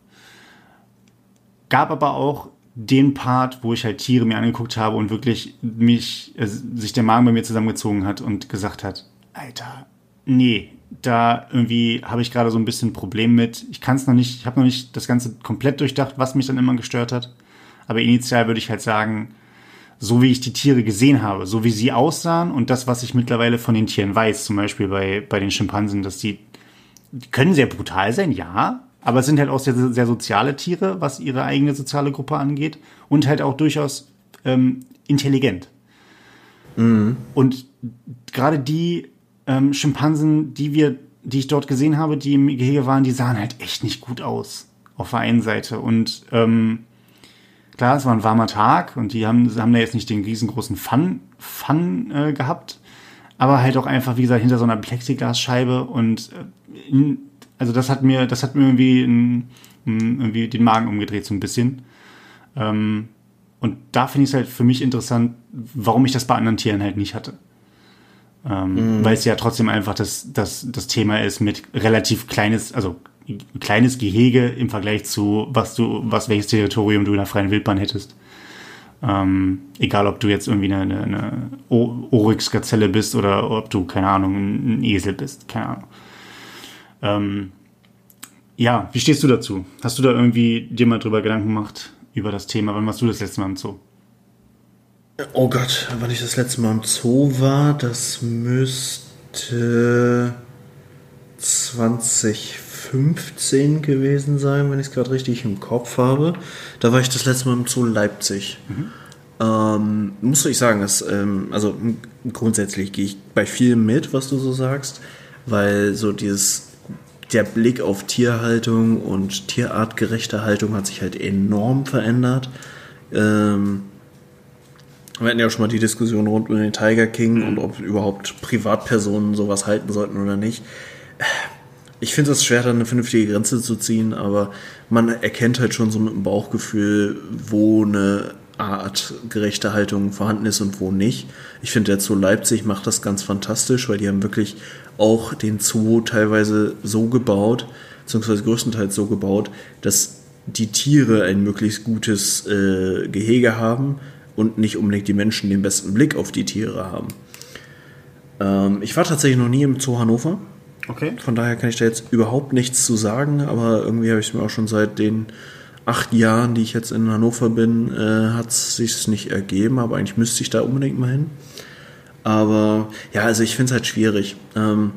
Gab aber auch den Part, wo ich halt Tiere mir angeguckt habe und wirklich mich, äh, sich der Magen bei mir zusammengezogen hat und gesagt hat, Alter, nee, da irgendwie habe ich gerade so ein bisschen ein Problem mit. Ich kann es noch nicht, ich habe noch nicht das Ganze komplett durchdacht, was mich dann immer gestört hat. Aber initial würde ich halt sagen, so wie ich die Tiere gesehen habe, so wie sie aussahen und das, was ich mittlerweile von den Tieren weiß, zum Beispiel bei, bei den Schimpansen, dass die, die können sehr brutal sein, ja, aber es sind halt auch sehr, sehr soziale Tiere, was ihre eigene soziale Gruppe angeht und halt auch durchaus ähm, intelligent. Mhm. Und gerade die ähm, Schimpansen, die wir, die ich dort gesehen habe, die im Gehege waren, die sahen halt echt nicht gut aus auf der einen Seite. Und ähm, klar, es war ein warmer Tag und die haben, haben da jetzt nicht den riesengroßen Fun, Fun äh, gehabt, aber halt auch einfach, wie gesagt, hinter so einer Plexiglasscheibe und äh, in, also das hat mir, das hat mir irgendwie, ein, irgendwie den Magen umgedreht so ein bisschen. Ähm, und da finde ich es halt für mich interessant, warum ich das bei anderen Tieren halt nicht hatte. Ähm, mhm. Weil es ja trotzdem einfach das, das, das Thema ist mit relativ kleines, also kleines Gehege im Vergleich zu was du, was welches Territorium du in der freien Wildbahn hättest. Ähm, egal, ob du jetzt irgendwie eine, eine, eine Oryx-Gazelle bist oder ob du, keine Ahnung, ein Esel bist, keine Ahnung. Ähm, ja, wie stehst du dazu? Hast du da irgendwie dir mal drüber Gedanken gemacht über das Thema? Wann warst du das letzte Mal im Zoo? Oh Gott, wann ich das letzte Mal im Zoo war, das müsste 2015 gewesen sein, wenn ich es gerade richtig im Kopf habe. Da war ich das letzte Mal im Zoo Leipzig. Mhm. Ähm, muss ich sagen, dass, ähm, also grundsätzlich gehe ich bei vielem mit, was du so sagst, weil so dieses der Blick auf Tierhaltung und tierartgerechte Haltung hat sich halt enorm verändert. Ähm, wir hatten ja auch schon mal die Diskussion rund um den Tiger King und ob überhaupt Privatpersonen sowas halten sollten oder nicht. Ich finde es schwer, da eine vernünftige Grenze zu ziehen, aber man erkennt halt schon so mit dem Bauchgefühl, wo eine artgerechte Haltung vorhanden ist und wo nicht. Ich finde, der Zoo Leipzig macht das ganz fantastisch, weil die haben wirklich auch den Zoo teilweise so gebaut, beziehungsweise größtenteils so gebaut, dass die Tiere ein möglichst gutes äh, Gehege haben und nicht unbedingt die Menschen den besten Blick auf die Tiere haben. Ähm, ich war tatsächlich noch nie im Zoo Hannover. Okay. Von daher kann ich da jetzt überhaupt nichts zu sagen, aber irgendwie habe ich es mir auch schon seit den acht Jahren, die ich jetzt in Hannover bin, äh, hat es sich nicht ergeben, aber eigentlich müsste ich da unbedingt mal hin. Aber ja, also ich finde es halt schwierig. Ähm,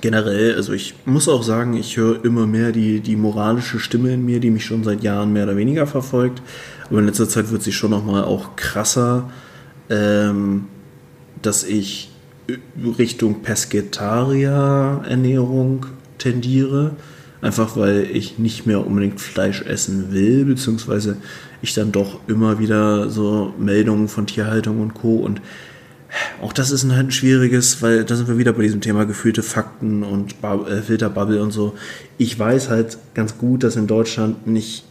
generell, also ich muss auch sagen, ich höre immer mehr die, die moralische Stimme in mir, die mich schon seit Jahren mehr oder weniger verfolgt. Aber in letzter Zeit wird sie schon nochmal auch krasser, ähm, dass ich Richtung Pesketarier-Ernährung tendiere. Einfach weil ich nicht mehr unbedingt Fleisch essen will, beziehungsweise ich dann doch immer wieder so Meldungen von Tierhaltung und Co. und auch das ist ein, halt ein schwieriges, weil da sind wir wieder bei diesem Thema gefühlte Fakten und äh, Filterbubble und so. Ich weiß halt ganz gut, dass in Deutschland nicht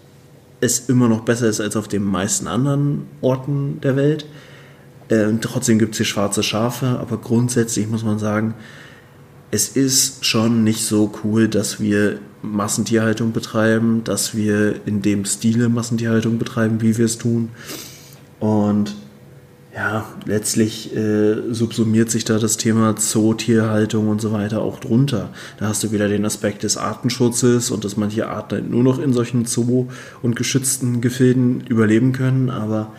es immer noch besser ist als auf den meisten anderen Orten der Welt. Äh, trotzdem gibt es hier schwarze Schafe, aber grundsätzlich muss man sagen, es ist schon nicht so cool, dass wir Massentierhaltung betreiben, dass wir in dem Stile Massentierhaltung betreiben, wie wir es tun. Und ja, letztlich äh, subsumiert sich da das Thema Zootierhaltung und so weiter auch drunter. Da hast du wieder den Aspekt des Artenschutzes und dass manche Arten halt nur noch in solchen Zoo- und geschützten Gefilden überleben können, aber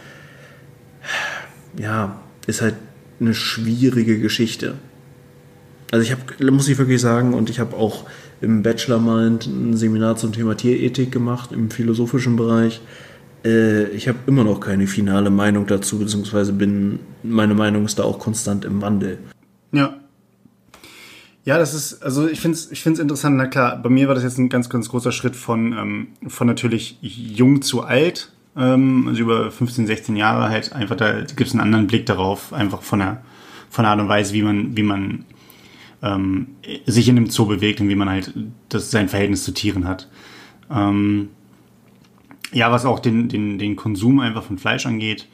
ja, ist halt eine schwierige Geschichte. Also ich habe, muss ich wirklich sagen, und ich habe auch im Bachelor mal ein Seminar zum Thema Tierethik gemacht, im philosophischen Bereich. Äh, ich habe immer noch keine finale Meinung dazu, beziehungsweise bin, meine Meinung ist da auch konstant im Wandel. Ja. Ja, das ist, also ich finde es ich find's interessant. Na klar, bei mir war das jetzt ein ganz, ganz großer Schritt von, ähm, von natürlich jung zu alt, ähm, also über 15, 16 Jahre halt einfach, da gibt es einen anderen Blick darauf, einfach von der, von der Art und Weise, wie man, wie man ähm, sich in einem Zoo bewegt und wie man halt das, sein Verhältnis zu Tieren hat. Ähm, ja, was auch den, den, den Konsum einfach von Fleisch angeht.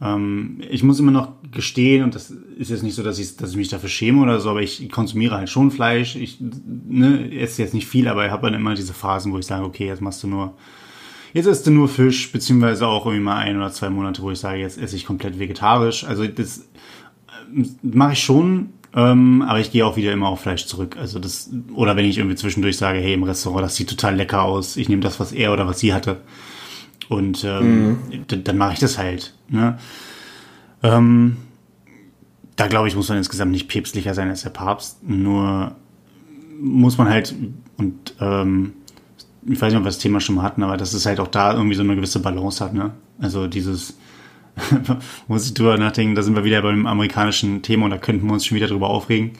Ähm, ich muss immer noch gestehen, und das ist jetzt nicht so, dass ich, dass ich mich dafür schäme oder so, aber ich konsumiere halt schon Fleisch. Ich ne, esse jetzt nicht viel, aber ich habe dann immer diese Phasen, wo ich sage, okay, jetzt machst du nur, jetzt isst du nur Fisch, beziehungsweise auch irgendwie mal ein oder zwei Monate, wo ich sage, jetzt esse ich komplett vegetarisch. Also das äh, mache ich schon, ähm, aber ich gehe auch wieder immer auf Fleisch zurück. Also das, oder wenn ich irgendwie zwischendurch sage, hey, im Restaurant, das sieht total lecker aus, ich nehme das, was er oder was sie hatte. Und ähm, mhm. dann mache ich das halt. Ne? Ähm, da glaube ich, muss man insgesamt nicht päpstlicher sein als der Papst. Nur muss man halt, und ähm, ich weiß nicht, ob wir das Thema schon mal hatten, aber dass es halt auch da irgendwie so eine gewisse Balance hat. Ne? Also dieses, muss ich drüber nachdenken, da sind wir wieder beim amerikanischen Thema und da könnten wir uns schon wieder drüber aufregen.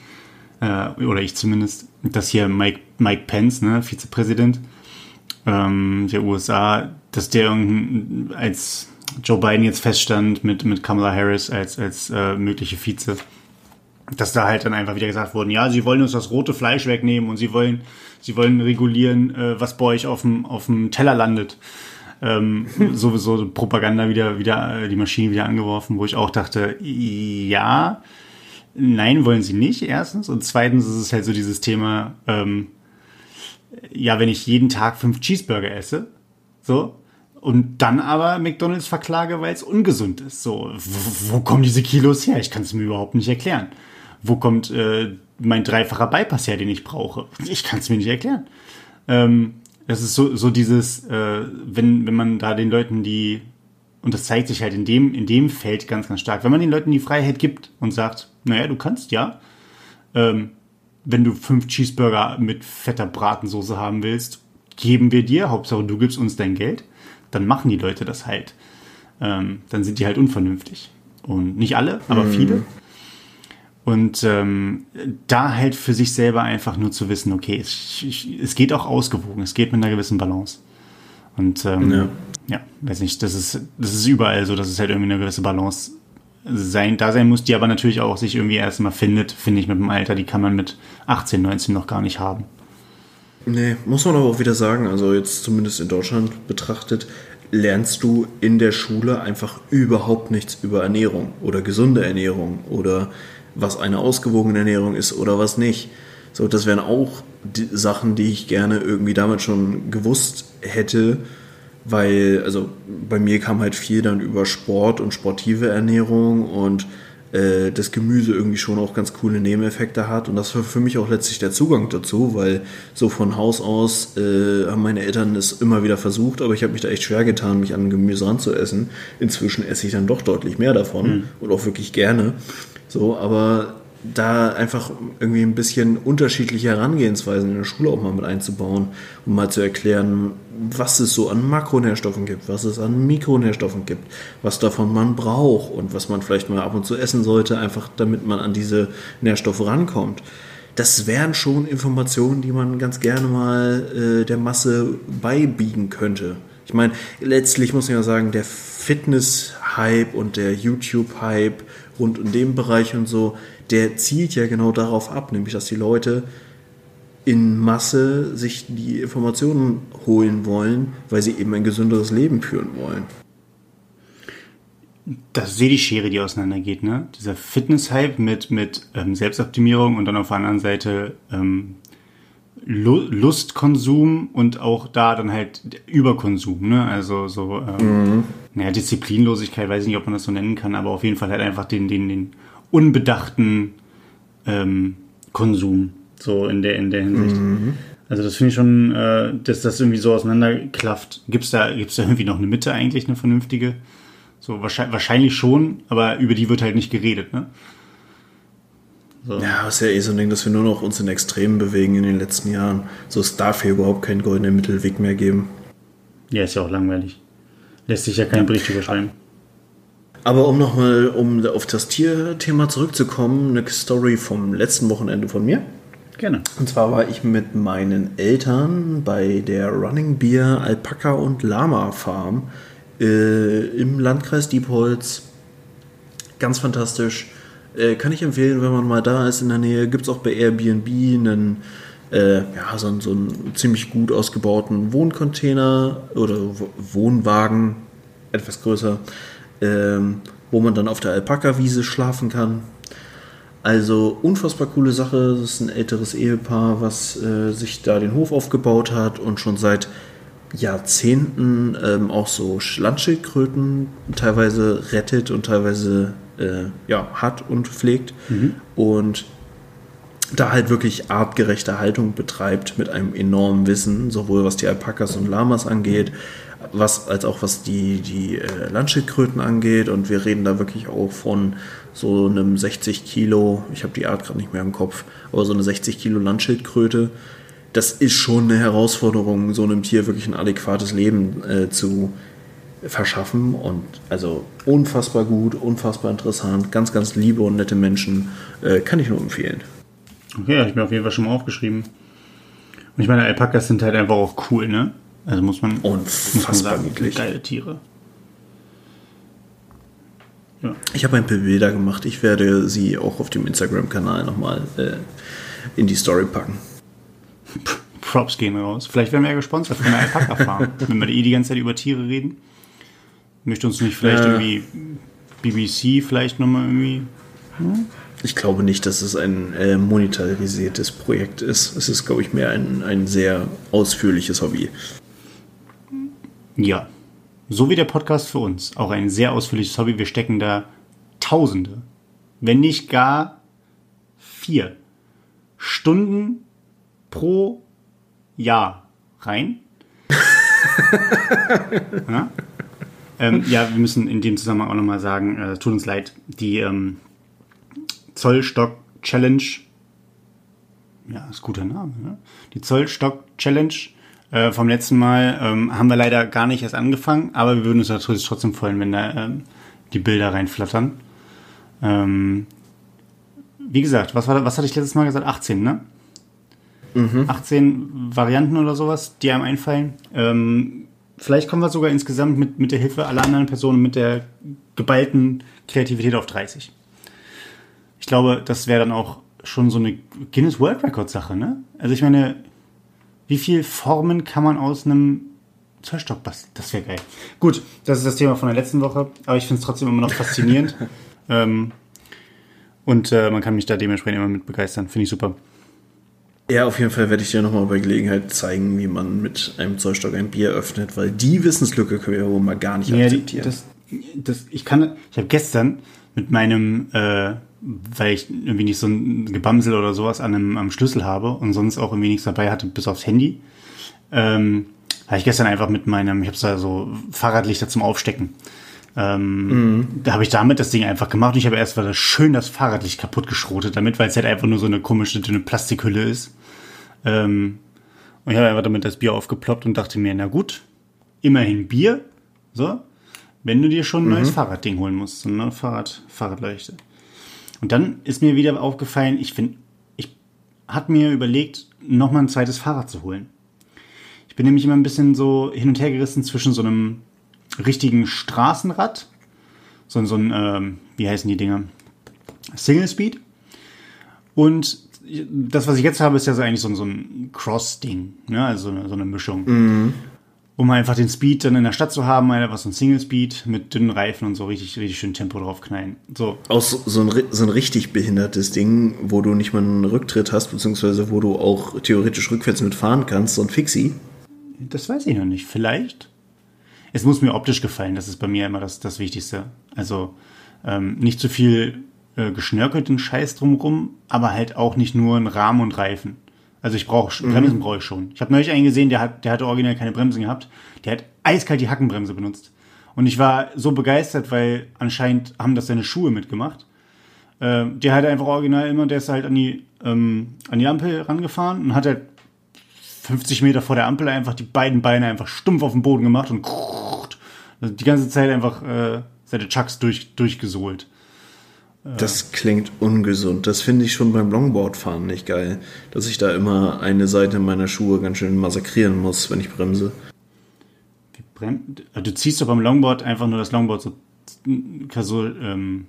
Äh, oder ich zumindest, dass hier Mike, Mike Pence, ne, Vizepräsident ähm, der USA, dass der als Joe Biden jetzt feststand mit, mit Kamala Harris als, als äh, mögliche Vize, dass da halt dann einfach wieder gesagt wurde, ja, sie wollen uns das rote Fleisch wegnehmen und sie wollen, sie wollen regulieren, äh, was bei euch auf dem Teller landet ähm, sowieso Propaganda wieder, wieder, äh, die Maschine wieder angeworfen, wo ich auch dachte, ja, nein, wollen sie nicht, erstens. Und zweitens ist es halt so dieses Thema, ähm, ja, wenn ich jeden Tag fünf Cheeseburger esse, so, und dann aber McDonalds verklage, weil es ungesund ist. So, wo, wo kommen diese Kilos her? Ich kann es mir überhaupt nicht erklären. Wo kommt äh, mein dreifacher Bypass her, den ich brauche? Ich kann es mir nicht erklären. Ähm, das ist so, so dieses, äh, wenn, wenn man da den Leuten die, und das zeigt sich halt in dem, in dem Feld ganz, ganz stark, wenn man den Leuten die Freiheit gibt und sagt, naja, du kannst ja, ähm, wenn du fünf Cheeseburger mit fetter Bratensoße haben willst, geben wir dir, Hauptsache du gibst uns dein Geld, dann machen die Leute das halt. Ähm, dann sind die halt unvernünftig. Und nicht alle, aber mhm. viele. Und ähm, da halt für sich selber einfach nur zu wissen, okay, es, es geht auch ausgewogen, es geht mit einer gewissen Balance. Und ähm, ja. ja, weiß nicht, das ist, das ist überall so, dass es halt irgendwie eine gewisse Balance sein, da sein muss, die aber natürlich auch sich irgendwie erstmal findet, finde ich, mit dem Alter, die kann man mit 18, 19 noch gar nicht haben. Nee, muss man aber auch wieder sagen, also jetzt zumindest in Deutschland betrachtet, lernst du in der Schule einfach überhaupt nichts über Ernährung oder gesunde Ernährung oder was eine ausgewogene Ernährung ist oder was nicht. So, das wären auch die Sachen, die ich gerne irgendwie damit schon gewusst hätte, weil, also bei mir kam halt viel dann über Sport und sportive Ernährung und äh, das Gemüse irgendwie schon auch ganz coole Nebeneffekte hat. Und das war für mich auch letztlich der Zugang dazu, weil so von Haus aus äh, haben meine Eltern es immer wieder versucht, aber ich habe mich da echt schwer getan, mich an Gemüse ranzuessen. Inzwischen esse ich dann doch deutlich mehr davon mhm. und auch wirklich gerne. So, aber da einfach irgendwie ein bisschen unterschiedliche Herangehensweisen in der Schule auch mal mit einzubauen, um mal zu erklären, was es so an Makronährstoffen gibt, was es an Mikronährstoffen gibt, was davon man braucht und was man vielleicht mal ab und zu essen sollte, einfach damit man an diese Nährstoffe rankommt. Das wären schon Informationen, die man ganz gerne mal äh, der Masse beibiegen könnte. Ich meine, letztlich muss man ja sagen, der Fitness-Hype und der YouTube-Hype rund in dem Bereich und so, der zielt ja genau darauf ab, nämlich dass die Leute in Masse sich die Informationen holen wollen, weil sie eben ein gesünderes Leben führen wollen. Das sehe die Schere, die auseinandergeht, ne? Dieser Fitness-Hype mit, mit ähm, Selbstoptimierung und dann auf der anderen Seite ähm, Lustkonsum und auch da dann halt Überkonsum, ne? Also so, ähm, mhm. naja, Disziplinlosigkeit, weiß ich nicht, ob man das so nennen kann, aber auf jeden Fall halt einfach den, den, den unbedachten ähm, Konsum, so in der, in der Hinsicht. Mhm. Also das finde ich schon, äh, dass das irgendwie so auseinanderklafft. Gibt's da, gibt's da irgendwie noch eine Mitte eigentlich, eine vernünftige? So wahrscheinlich, wahrscheinlich schon, aber über die wird halt nicht geredet, ne? So. Ja, ist ja eh so ein Ding, dass wir nur noch uns in Extremen bewegen in den letzten Jahren. So, es darf hier überhaupt keinen goldenen Mittelweg mehr geben. Ja, ist ja auch langweilig. Lässt sich ja kein Bericht überschreiben. Aber um nochmal um auf das Tierthema zurückzukommen, eine Story vom letzten Wochenende von mir. Gerne. Und zwar war ich mit meinen Eltern bei der Running Beer Alpaka und Lama Farm äh, im Landkreis Diepholz. Ganz fantastisch. Äh, kann ich empfehlen, wenn man mal da ist in der Nähe. Gibt es auch bei Airbnb einen, äh, ja, so, so einen ziemlich gut ausgebauten Wohncontainer oder Wohnwagen, etwas größer, ähm, wo man dann auf der Alpaka-Wiese schlafen kann. Also unfassbar coole Sache. Das ist ein älteres Ehepaar, was äh, sich da den Hof aufgebaut hat und schon seit Jahrzehnten ähm, auch so Landschildkröten teilweise rettet und teilweise äh, ja, hat und pflegt. Mhm. Und da halt wirklich artgerechte Haltung betreibt mit einem enormen Wissen, sowohl was die Alpakas und Lamas angeht, was, als auch was die, die äh, Landschildkröten angeht. Und wir reden da wirklich auch von so einem 60 Kilo, ich habe die Art gerade nicht mehr im Kopf, aber so eine 60 Kilo Landschildkröte das ist schon eine Herausforderung, so einem Tier wirklich ein adäquates Leben äh, zu verschaffen. Und also unfassbar gut, unfassbar interessant, ganz, ganz liebe und nette Menschen, äh, kann ich nur empfehlen. Okay, habe ich mir auf jeden Fall schon mal aufgeschrieben. Und ich meine, Alpakas sind halt einfach auch cool, ne? Also muss man. Unfassbar muss man sagen, niedlich. Geile Tiere. Ja. Ich habe ein paar Bilder gemacht. Ich werde sie auch auf dem Instagram-Kanal nochmal äh, in die Story packen. Props gehen raus. Vielleicht werden wir ja gesponsert von der Alpaka Farm, wenn wir eh die ganze Zeit über Tiere reden. Möchte uns nicht vielleicht ja. irgendwie BBC vielleicht nochmal irgendwie. Hm? Ich glaube nicht, dass es ein äh, monetarisiertes Projekt ist. Es ist, glaube ich, mehr ein, ein sehr ausführliches Hobby. Ja. So wie der Podcast für uns. Auch ein sehr ausführliches Hobby. Wir stecken da Tausende, wenn nicht gar vier Stunden pro Jahr rein. ja? Ähm, ja, wir müssen in dem Zusammenhang auch nochmal sagen, äh, tut uns leid, die ähm, Zollstock Challenge, ja, ist guter Name, ne? die Zollstock Challenge äh, vom letzten Mal ähm, haben wir leider gar nicht erst angefangen, aber wir würden uns natürlich trotzdem freuen, wenn da ähm, die Bilder reinflattern. Ähm, wie gesagt, was, war, was hatte ich letztes Mal gesagt? 18, ne? mhm. 18 Varianten oder sowas, die einem einfallen. Ähm, vielleicht kommen wir sogar insgesamt mit, mit der Hilfe aller anderen Personen mit der geballten Kreativität auf 30. Ich glaube, das wäre dann auch schon so eine Guinness World Record Sache, ne? Also ich meine, wie viele Formen kann man aus einem Zollstock basteln? Das wäre geil. Gut, das ist das Thema von der letzten Woche, aber ich finde es trotzdem immer noch faszinierend. ähm, und äh, man kann mich da dementsprechend immer mit begeistern. Finde ich super. Ja, auf jeden Fall werde ich dir nochmal bei Gelegenheit zeigen, wie man mit einem Zollstock ein Bier öffnet, weil die Wissenslücke können wir wohl mal gar nicht ja, akzeptieren. Das, das, ich kann, ich habe gestern mit meinem, äh, weil ich irgendwie nicht so ein Gebamsel oder sowas an einem, am Schlüssel habe und sonst auch irgendwie nichts dabei hatte, bis aufs Handy, ähm, habe ich gestern einfach mit meinem, ich habe da so Fahrradlichter zum Aufstecken. Ähm, mhm. Da habe ich damit das Ding einfach gemacht und ich habe erst mal schön das Fahrradlicht kaputt geschrotet damit, weil es halt einfach nur so eine komische dünne Plastikhülle ist. Ähm, und ich habe einfach damit das Bier aufgeploppt und dachte mir, na gut, immerhin Bier, so, wenn du dir schon ein mhm. neues Fahrradding holen musst, so eine Fahrrad, Fahrradleuchte. Und dann ist mir wieder aufgefallen, ich finde, ich hatte mir überlegt, nochmal ein zweites Fahrrad zu holen. Ich bin nämlich immer ein bisschen so hin und her gerissen zwischen so einem richtigen Straßenrad, so, so ein, ähm, wie heißen die Dinger? Single Speed und das, was ich jetzt habe, ist ja so eigentlich so, so ein Cross-Ding, ne? also so eine, Mischung. Mhm. Um einfach den Speed dann in der Stadt zu haben, einfach so ein Single-Speed mit dünnen Reifen und so richtig, richtig schön Tempo draufknallen. So. Auch so, so, ein, so ein richtig behindertes Ding, wo du nicht mal einen Rücktritt hast, beziehungsweise wo du auch theoretisch rückwärts mitfahren kannst, so ein Fixie. Das weiß ich noch nicht. Vielleicht. Es muss mir optisch gefallen, das ist bei mir immer das, das Wichtigste. Also ähm, nicht zu viel äh, geschnörkelten Scheiß drumrum, aber halt auch nicht nur ein Rahmen und Reifen. Also ich brauche mhm. Bremsen brauche ich schon. Ich habe neulich einen gesehen, der hat, der hatte original keine Bremsen gehabt. Der hat eiskalt die Hackenbremse benutzt. Und ich war so begeistert, weil anscheinend haben das seine Schuhe mitgemacht. Äh, der hat einfach original immer, der ist halt an die, ähm, an die Ampel rangefahren und hat halt 50 Meter vor der Ampel einfach die beiden Beine einfach stumpf auf den Boden gemacht und also die ganze Zeit einfach äh, seine Chucks durch, durchgesohlt. Das klingt ungesund. Das finde ich schon beim Longboardfahren nicht geil. Dass ich da immer eine Seite meiner Schuhe ganz schön massakrieren muss, wenn ich bremse. Du ziehst doch beim Longboard einfach nur das Longboard so. so ähm,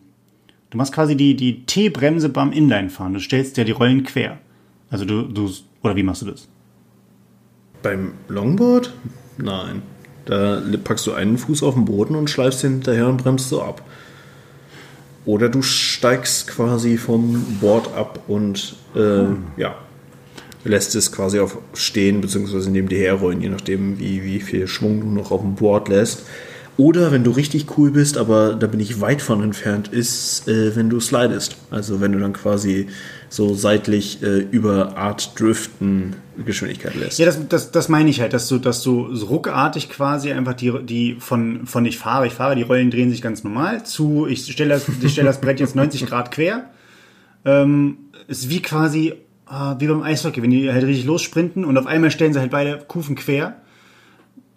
du machst quasi die, die T-Bremse beim Inline-Fahren. Du stellst ja die Rollen quer. Also du, du. Oder wie machst du das? Beim Longboard? Nein. Da packst du einen Fuß auf den Boden und schleifst ihn hinterher und bremst so ab. Oder du steigst quasi vom Board ab und äh, hm. ja, lässt es quasi auf stehen, beziehungsweise neben dir herrollen, je nachdem, wie, wie viel Schwung du noch auf dem Board lässt. Oder wenn du richtig cool bist, aber da bin ich weit von entfernt, ist, äh, wenn du slidest. Also wenn du dann quasi so seitlich äh, über Art Driften Geschwindigkeit lässt. Ja, das, das, das meine ich halt, dass du, dass du so ruckartig quasi einfach die, die von, von ich fahre, ich fahre, die Rollen drehen sich ganz normal zu, ich stelle das, ich stell das Brett jetzt 90 Grad quer. Ähm, ist wie quasi, äh, wie beim Eishockey, wenn die halt richtig lossprinten und auf einmal stellen sie halt beide Kufen quer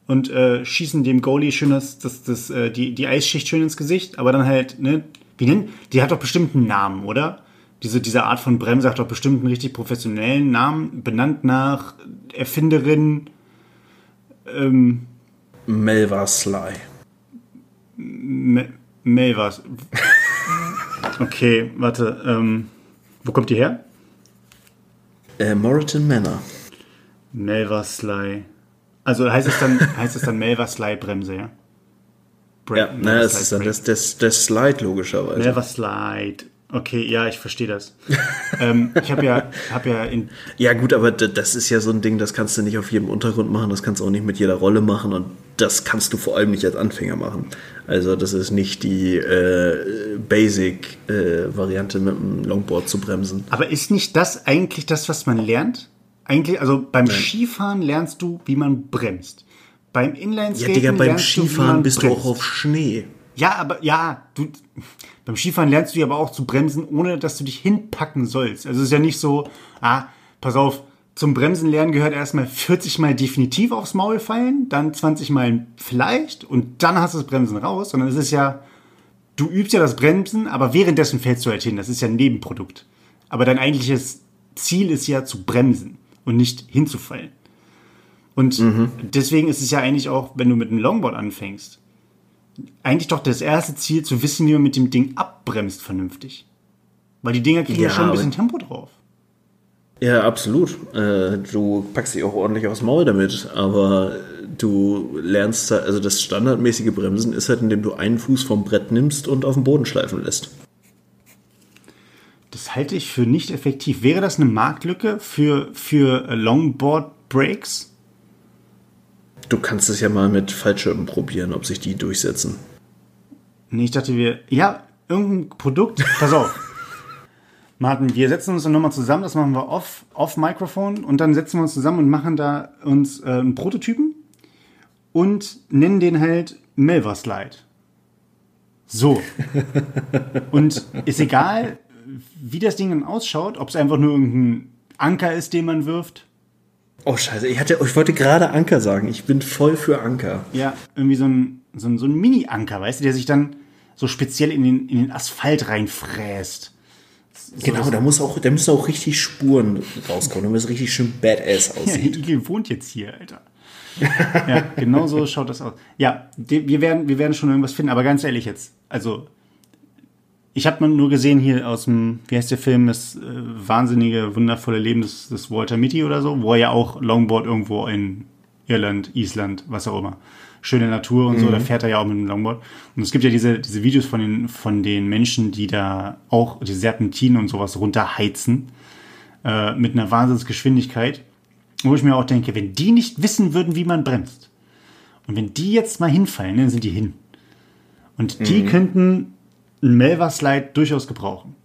und äh, schießen dem Goalie schön das, das, das, äh, die, die Eisschicht schön ins Gesicht, aber dann halt, ne, wie nennen? Die hat doch bestimmt einen Namen, oder? Diese, diese Art von Bremse hat doch bestimmt einen richtig professionellen Namen, benannt nach Erfinderin ähm, Melva Sly. Me Melva. okay, warte. Ähm, wo kommt die her? Äh, Moreton Manor. Melva Sly. Also heißt es dann, heißt es dann Melva Sly Bremse, ja? Bra ja, naja, das ist dann das, das, das Slide logischerweise. Melva Slide. Okay, ja, ich verstehe das. ähm, ich habe ja, hab ja in. Ja, gut, aber das ist ja so ein Ding, das kannst du nicht auf jedem Untergrund machen, das kannst du auch nicht mit jeder Rolle machen und das kannst du vor allem nicht als Anfänger machen. Also, das ist nicht die äh, Basic-Variante äh, mit dem Longboard zu bremsen. Aber ist nicht das eigentlich das, was man lernt? Eigentlich, also beim Nein. Skifahren lernst du, wie man bremst. Beim Inlineskaten Ja, Digga, beim Skifahren du, bist bremst. du auch auf Schnee. Ja, aber ja, du beim Skifahren lernst du aber auch zu bremsen, ohne dass du dich hinpacken sollst. Also es ist ja nicht so, ah, pass auf, zum Bremsen lernen gehört erstmal 40 Mal definitiv aufs Maul fallen, dann 20 Mal vielleicht und dann hast du das Bremsen raus, sondern es ist ja, du übst ja das Bremsen, aber währenddessen fällst du halt hin. Das ist ja ein Nebenprodukt. Aber dein eigentliches Ziel ist ja zu bremsen und nicht hinzufallen. Und mhm. deswegen ist es ja eigentlich auch, wenn du mit einem Longboard anfängst, eigentlich doch das erste Ziel, zu wissen, wie man mit dem Ding abbremst vernünftig. Weil die Dinger kriegen ja, ja schon ein bisschen Tempo drauf. Ja, absolut. Äh, du packst dich auch ordentlich aufs Maul damit, aber du lernst, also das standardmäßige Bremsen ist halt, indem du einen Fuß vom Brett nimmst und auf den Boden schleifen lässt. Das halte ich für nicht effektiv. Wäre das eine Marktlücke für, für Longboard Breaks? Du kannst es ja mal mit Fallschirmen probieren, ob sich die durchsetzen. Nee, ich dachte wir. Ja, irgendein Produkt. Pass auf. Martin, wir setzen uns dann nochmal zusammen, das machen wir off, off Mikrofon und dann setzen wir uns zusammen und machen da uns äh, einen Prototypen und nennen den halt Melva Slide. So. und ist egal, wie das Ding dann ausschaut, ob es einfach nur irgendein Anker ist, den man wirft Oh scheiße, ich, hatte, ich wollte gerade Anker sagen. Ich bin voll für Anker. Ja, irgendwie so ein, so ein, so ein Mini-Anker, weißt du, der sich dann so speziell in den, in den Asphalt reinfräst. So genau, da muss auch, da müssen auch richtig Spuren rauskommen, damit es richtig schön badass aussieht. Ja, Igel wohnt jetzt hier, Alter. ja, genau so schaut das aus. Ja, wir werden, wir werden schon irgendwas finden, aber ganz ehrlich jetzt, also ich habe nur gesehen hier aus dem, wie heißt der Film, das äh, wahnsinnige, wundervolle Leben des, des Walter Mitty oder so, wo er ja auch Longboard irgendwo in Irland, Island, was auch immer. Schöne Natur und so, da fährt er ja auch mit dem Longboard. Und es gibt ja diese, diese Videos von den, von den Menschen, die da auch die Serpentinen und sowas runterheizen, äh, mit einer Wahnsinnsgeschwindigkeit. Wo ich mir auch denke, wenn die nicht wissen würden, wie man bremst, und wenn die jetzt mal hinfallen, dann sind die hin. Und die könnten einen Melva-Slide durchaus gebrauchen.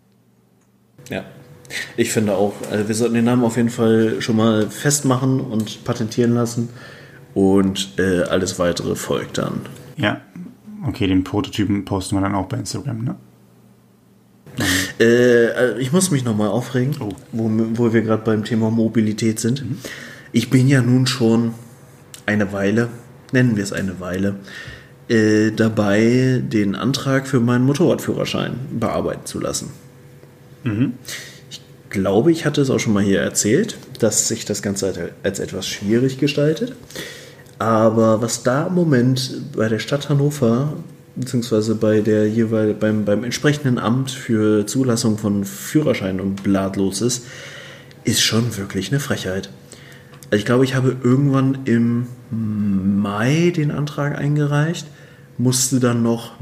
Ja. Ich finde auch, also wir sollten den Namen auf jeden Fall schon mal festmachen und patentieren lassen. Und äh, alles weitere folgt dann. Ja. Okay, den Prototypen posten wir dann auch bei Instagram, ne? Äh, ich muss mich nochmal aufregen, Oh. wo, wo wir gerade beim Thema Mobilität sind. Ich bin ja nun schon eine Weile, nennen wir es eine Weile, äh, dabei, den Antrag für meinen Motorradführerschein bearbeiten zu lassen. Ich glaube, ich hatte es auch schon mal hier erzählt, dass sich das Ganze als etwas schwierig gestaltet. Aber was da im Moment bei der Stadt Hannover, beziehungsweise bei der jeweil, beim, beim entsprechenden Amt für Zulassung von Führerschein und Blatt los ist, ist schon wirklich eine Frechheit. Also ich glaube, ich habe irgendwann im Mai den Antrag eingereicht, musste dann noch,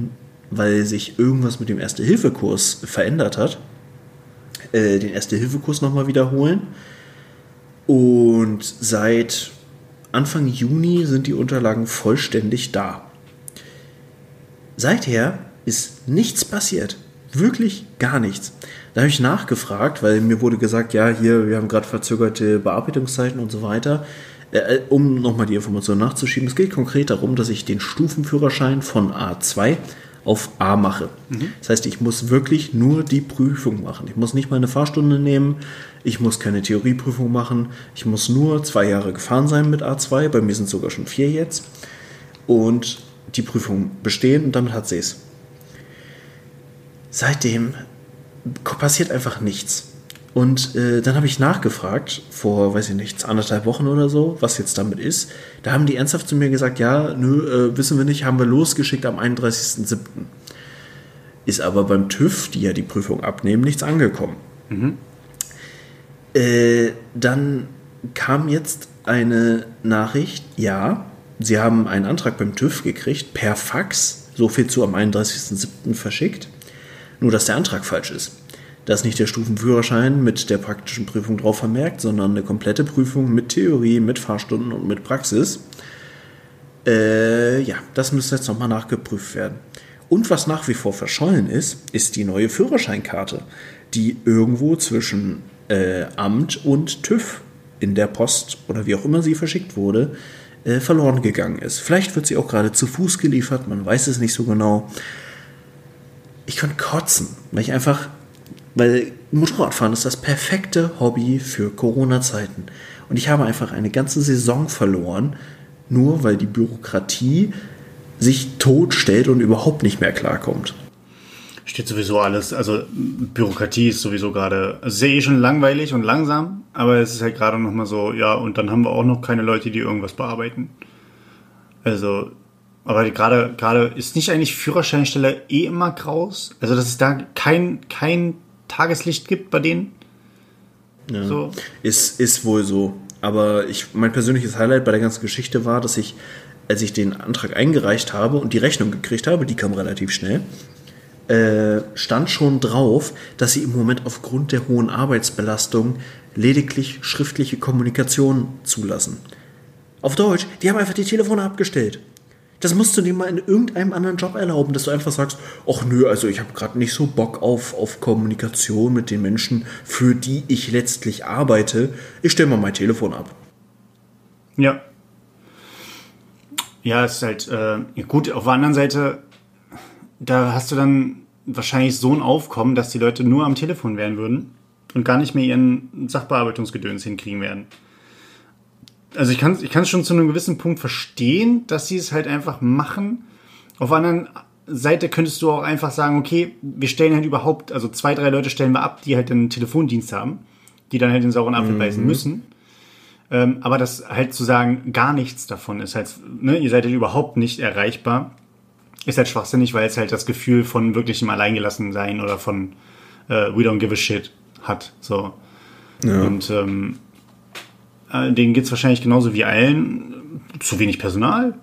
weil sich irgendwas mit dem Erste-Hilfe-Kurs verändert hat, äh, den Erste-Hilfe-Kurs nochmal wiederholen. Und seit Anfang Juni sind die Unterlagen vollständig da. Seither ist nichts passiert. Wirklich gar nichts. Da habe ich nachgefragt, weil mir wurde gesagt, ja, hier, wir haben gerade verzögerte Bearbeitungszeiten und so weiter. Äh, um nochmal die Information nachzuschieben, es geht konkret darum, dass ich den Stufenführerschein von A2 auf A mache. Das heißt, ich muss wirklich nur die Prüfung machen. Ich muss nicht mal eine Fahrstunde nehmen, ich muss keine Theorieprüfung machen, ich muss nur zwei Jahre gefahren sein mit A2, bei mir sind es sogar schon vier jetzt, und die Prüfung bestehen und damit hat sie es. Seitdem passiert einfach nichts. Und äh, dann habe ich nachgefragt, vor, weiß ich nicht, anderthalb Wochen oder so, was jetzt damit ist. Da haben die ernsthaft zu mir gesagt, ja, nö, äh, wissen wir nicht, haben wir losgeschickt am 31.07. Ist aber beim TÜV, die ja die Prüfung abnehmen, nichts angekommen. Äh, dann kam jetzt eine Nachricht, ja, sie haben einen Antrag beim TÜV gekriegt, per Fax, so viel zu am 31.07. verschickt, nur dass der Antrag falsch ist. Da ist nicht der Stufenführerschein mit der praktischen Prüfung drauf vermerkt, sondern eine komplette Prüfung mit Theorie, mit Fahrstunden und mit Praxis. Äh, ja, das müsste jetzt nochmal nachgeprüft werden. Und was nach wie vor verschollen ist, ist die neue Führerscheinkarte, die irgendwo zwischen äh, Amt und TÜV in der Post oder wie auch immer sie verschickt wurde, äh, verloren gegangen ist. Vielleicht wird sie auch gerade zu Fuß geliefert, man weiß es nicht so genau. Ich könnte kotzen, weil ich einfach, weil Motorradfahren ist das perfekte Hobby für Corona-Zeiten. Und ich habe einfach eine ganze Saison verloren, nur weil die Bürokratie sich totstellt und überhaupt nicht mehr klarkommt. Steht sowieso alles, also Bürokratie ist sowieso gerade, also ist eh schon langweilig und langsam, aber es ist halt gerade nochmal so, ja, und dann haben wir auch noch keine Leute, die irgendwas bearbeiten. Also, aber gerade, gerade ist nicht eigentlich Führerscheinsteller eh immer graus? Also, dass es da kein, kein Tageslicht gibt bei denen? Ja. So. Ist, ist wohl so. Aber ich, mein persönliches Highlight bei der ganzen Geschichte war, dass ich, als ich den Antrag eingereicht habe und die Rechnung gekriegt habe, die kam relativ schnell, äh, stand schon drauf, dass sie im Moment aufgrund der hohen Arbeitsbelastung lediglich schriftliche Kommunikation zulassen. Auf Deutsch, die haben einfach die Telefone abgestellt. Das musst du dir mal in irgendeinem anderen Job erlauben, dass du einfach sagst, ach nö, also ich habe gerade nicht so Bock auf, auf Kommunikation mit den Menschen, für die ich letztlich arbeite. Ich stelle mal mein Telefon ab. Ja. Ja, es ist halt, äh, gut, auf der anderen Seite, da hast du dann wahrscheinlich so ein Aufkommen, dass die Leute nur am Telefon werden würden und gar nicht mehr ihren Sachbearbeitungsgedöns hinkriegen werden. Also ich kann es ich kann's schon zu einem gewissen Punkt verstehen, dass sie es halt einfach machen. Auf der anderen Seite könntest du auch einfach sagen, okay, wir stellen halt überhaupt, also zwei, drei Leute stellen wir ab, die halt einen Telefondienst haben, die dann halt den sauren Apfel beißen müssen. Ähm, aber das halt zu sagen, gar nichts davon ist halt, ne, ihr seid halt überhaupt nicht erreichbar. ist halt schwachsinnig, weil es halt das Gefühl von wirklichem Alleingelassensein oder von äh, we don't give a shit hat. So. Ja. Und ähm, äh, denen geht es wahrscheinlich genauso wie allen. Zu wenig Personal,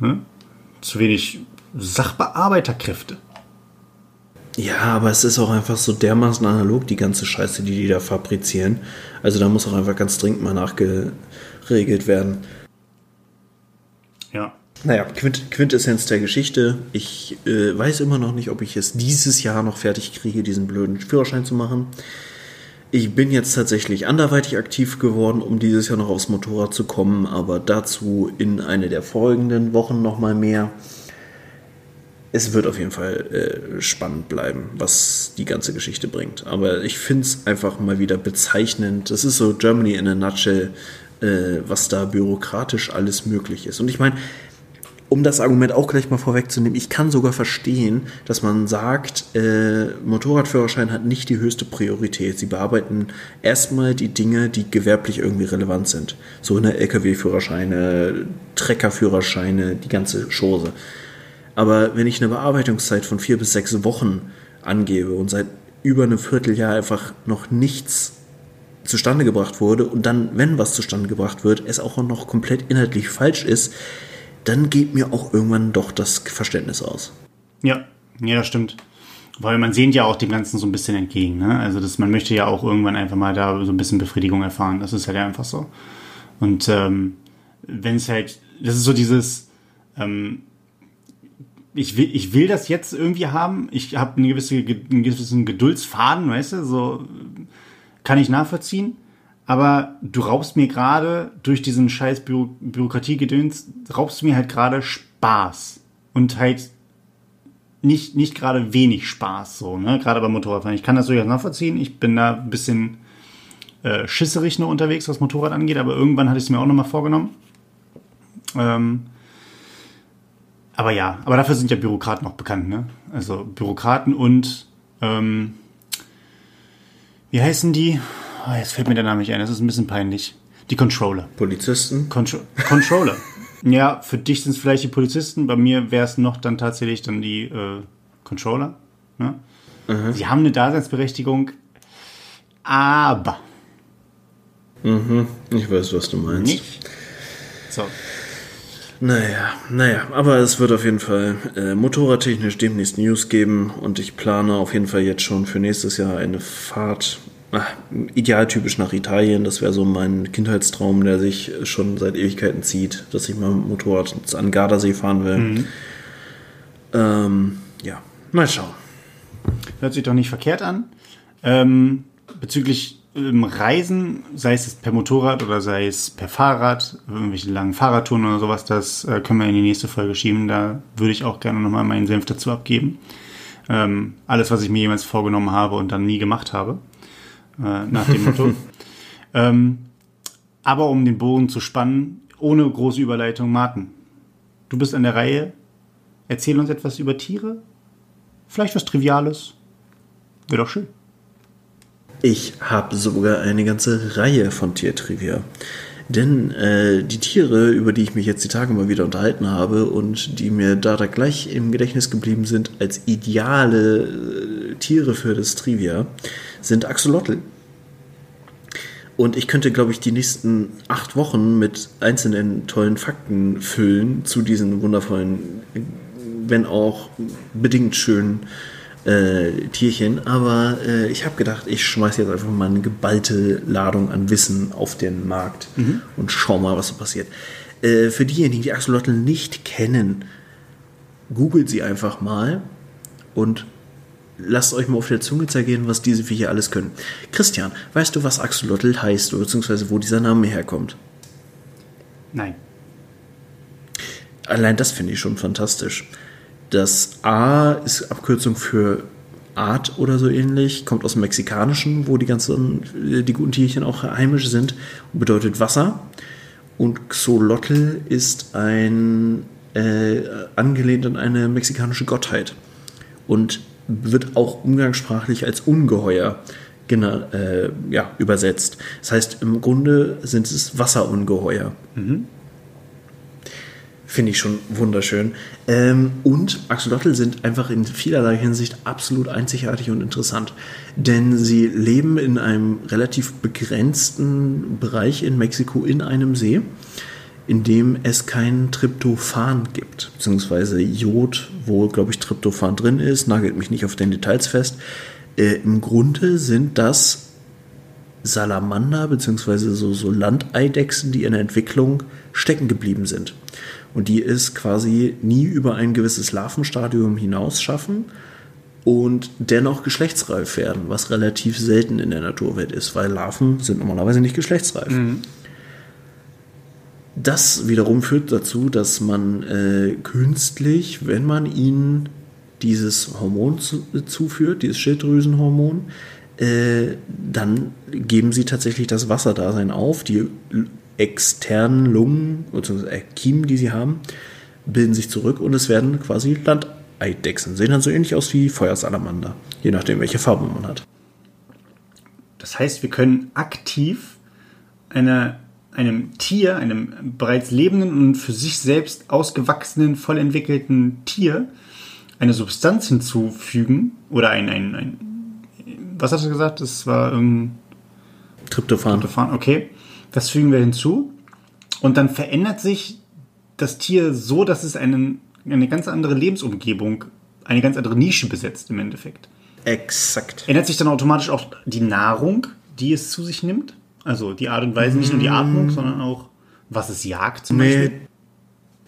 ne? zu wenig Sachbearbeiterkräfte. Ja, aber es ist auch einfach so dermaßen analog, die ganze Scheiße, die die da fabrizieren. Also da muss auch einfach ganz dringend mal nachgeregelt werden. Ja. Naja, Quint Quintessenz der Geschichte. Ich äh, weiß immer noch nicht, ob ich es dieses Jahr noch fertig kriege, diesen blöden Führerschein zu machen. Ich bin jetzt tatsächlich anderweitig aktiv geworden, um dieses Jahr noch aufs Motorrad zu kommen, aber dazu in eine der folgenden Wochen nochmal mehr. Es wird auf jeden Fall äh, spannend bleiben, was die ganze Geschichte bringt. Aber ich finde es einfach mal wieder bezeichnend. Das ist so Germany in a nutshell, äh, was da bürokratisch alles möglich ist. Und ich meine, um das Argument auch gleich mal vorwegzunehmen, ich kann sogar verstehen, dass man sagt, äh, Motorradführerschein hat nicht die höchste Priorität. Sie bearbeiten erstmal die Dinge, die gewerblich irgendwie relevant sind. So eine Lkw-Führerscheine, Treckerführerscheine, die ganze Chose. Aber wenn ich eine Bearbeitungszeit von vier bis sechs Wochen angebe und seit über einem Vierteljahr einfach noch nichts zustande gebracht wurde und dann, wenn was zustande gebracht wird, es auch noch komplett inhaltlich falsch ist, dann geht mir auch irgendwann doch das Verständnis aus. Ja, ja, das stimmt. Weil man sehnt ja auch dem Ganzen so ein bisschen entgegen. Ne? Also das, man möchte ja auch irgendwann einfach mal da so ein bisschen Befriedigung erfahren. Das ist halt einfach so. Und ähm, wenn es halt, das ist so dieses, ähm, ich will, ich will das jetzt irgendwie haben. Ich habe eine gewisse, einen gewissen Geduldsfaden, weißt du, so kann ich nachvollziehen aber du raubst mir gerade durch diesen scheiß Bü Bürokratiegedöns, raubst du mir halt gerade Spaß. Und halt nicht, nicht gerade wenig Spaß, so, ne? Gerade beim Motorradfahren. Ich kann das durchaus nachvollziehen. Ich bin da ein bisschen äh, schisserig nur unterwegs, was Motorrad angeht, aber irgendwann hatte ich es mir auch nochmal vorgenommen. Ähm, aber ja, aber dafür sind ja Bürokraten auch bekannt, ne? Also Bürokraten und ähm, wie heißen die? Oh, jetzt fällt mir der Name nicht ein, das ist ein bisschen peinlich. Die Controller. Polizisten? Contro Controller. ja, für dich sind es vielleicht die Polizisten, bei mir wäre es noch dann tatsächlich dann die äh, Controller. Ne? Mhm. Sie haben eine Daseinsberechtigung, aber. Mhm, ich weiß, was du meinst. Nicht? So. Naja, naja, aber es wird auf jeden Fall äh, motorradtechnisch demnächst News geben und ich plane auf jeden Fall jetzt schon für nächstes Jahr eine Fahrt ach, idealtypisch nach Italien. Das wäre so mein Kindheitstraum, der sich schon seit Ewigkeiten zieht, dass ich mal mit dem Motorrad an Gardasee fahren will. Mhm. Ähm, ja, mal schauen. Hört sich doch nicht verkehrt an. Ähm, bezüglich ähm, Reisen, sei es per Motorrad oder sei es per Fahrrad, irgendwelche langen Fahrradtouren oder sowas, das äh, können wir in die nächste Folge schieben. Da würde ich auch gerne nochmal meinen Senf dazu abgeben. Ähm, alles, was ich mir jemals vorgenommen habe und dann nie gemacht habe äh, nach dem Motto. ähm, aber um den Bogen zu spannen, ohne große Überleitung, Martin, du bist an der Reihe. Erzähl uns etwas über Tiere. Vielleicht was Triviales. Wäre doch schön. Ich habe sogar eine ganze Reihe von Tiertrivia. Denn äh, die Tiere, über die ich mich jetzt die Tage mal wieder unterhalten habe und die mir da, da gleich im Gedächtnis geblieben sind als ideale äh, Tiere für das Trivia, sind Axolotl. Und ich könnte, glaube ich, die nächsten acht Wochen mit einzelnen tollen Fakten füllen zu diesen wundervollen, wenn auch bedingt schönen äh, Tierchen. Aber äh, ich habe gedacht, ich schmeiße jetzt einfach mal eine geballte Ladung an Wissen auf den Markt mhm. und schau mal, was so passiert. Äh, für diejenigen, die Axolotl nicht kennen, googelt sie einfach mal und lasst euch mal auf der Zunge zergehen, was diese Viecher alles können. Christian, weißt du, was Axolotl heißt, beziehungsweise wo dieser Name herkommt? Nein. Allein das finde ich schon fantastisch. Das A ist Abkürzung für Art oder so ähnlich, kommt aus dem Mexikanischen, wo die ganzen, die guten Tierchen auch heimisch sind und bedeutet Wasser. Und Xolotl ist ein äh, angelehnt an eine mexikanische Gottheit. Und wird auch umgangssprachlich als Ungeheuer äh, ja, übersetzt. Das heißt, im Grunde sind es Wasserungeheuer. Mhm. Finde ich schon wunderschön. Ähm, und Axolotl sind einfach in vielerlei Hinsicht absolut einzigartig und interessant. Denn sie leben in einem relativ begrenzten Bereich in Mexiko in einem See, in dem es kein Tryptophan gibt. Beziehungsweise Jod, wo, glaube ich, Tryptophan drin ist, nagelt mich nicht auf den Details fest. Äh, Im Grunde sind das Salamander beziehungsweise so, so Landeidechsen, die in der Entwicklung stecken geblieben sind. Und die es quasi nie über ein gewisses Larvenstadium hinaus schaffen und dennoch geschlechtsreif werden, was relativ selten in der Naturwelt ist, weil Larven sind normalerweise nicht geschlechtsreif. Mhm. Das wiederum führt dazu, dass man äh, künstlich, wenn man ihnen dieses Hormon zu, zuführt, dieses Schilddrüsenhormon, äh, dann geben sie tatsächlich das Wasserdasein auf. Die externen Lungen bzw. Kiemen, die sie haben, bilden sich zurück und es werden quasi Landeidechsen. Sehen dann so ähnlich aus wie Feuersalamander, je nachdem, welche Farbe man hat. Das heißt, wir können aktiv eine, einem Tier, einem bereits lebenden und für sich selbst ausgewachsenen, voll entwickelten Tier eine Substanz hinzufügen oder ein, ein, ein was hast du gesagt? Das war ähm, Tryptophan. Tryptophan, okay. Das fügen wir hinzu. Und dann verändert sich das Tier so, dass es einen, eine ganz andere Lebensumgebung, eine ganz andere Nische besetzt im Endeffekt. Exakt. Ändert sich dann automatisch auch die Nahrung, die es zu sich nimmt? Also die Art und Weise, nicht nur die Atmung, sondern auch, was es jagt zum nee, Beispiel?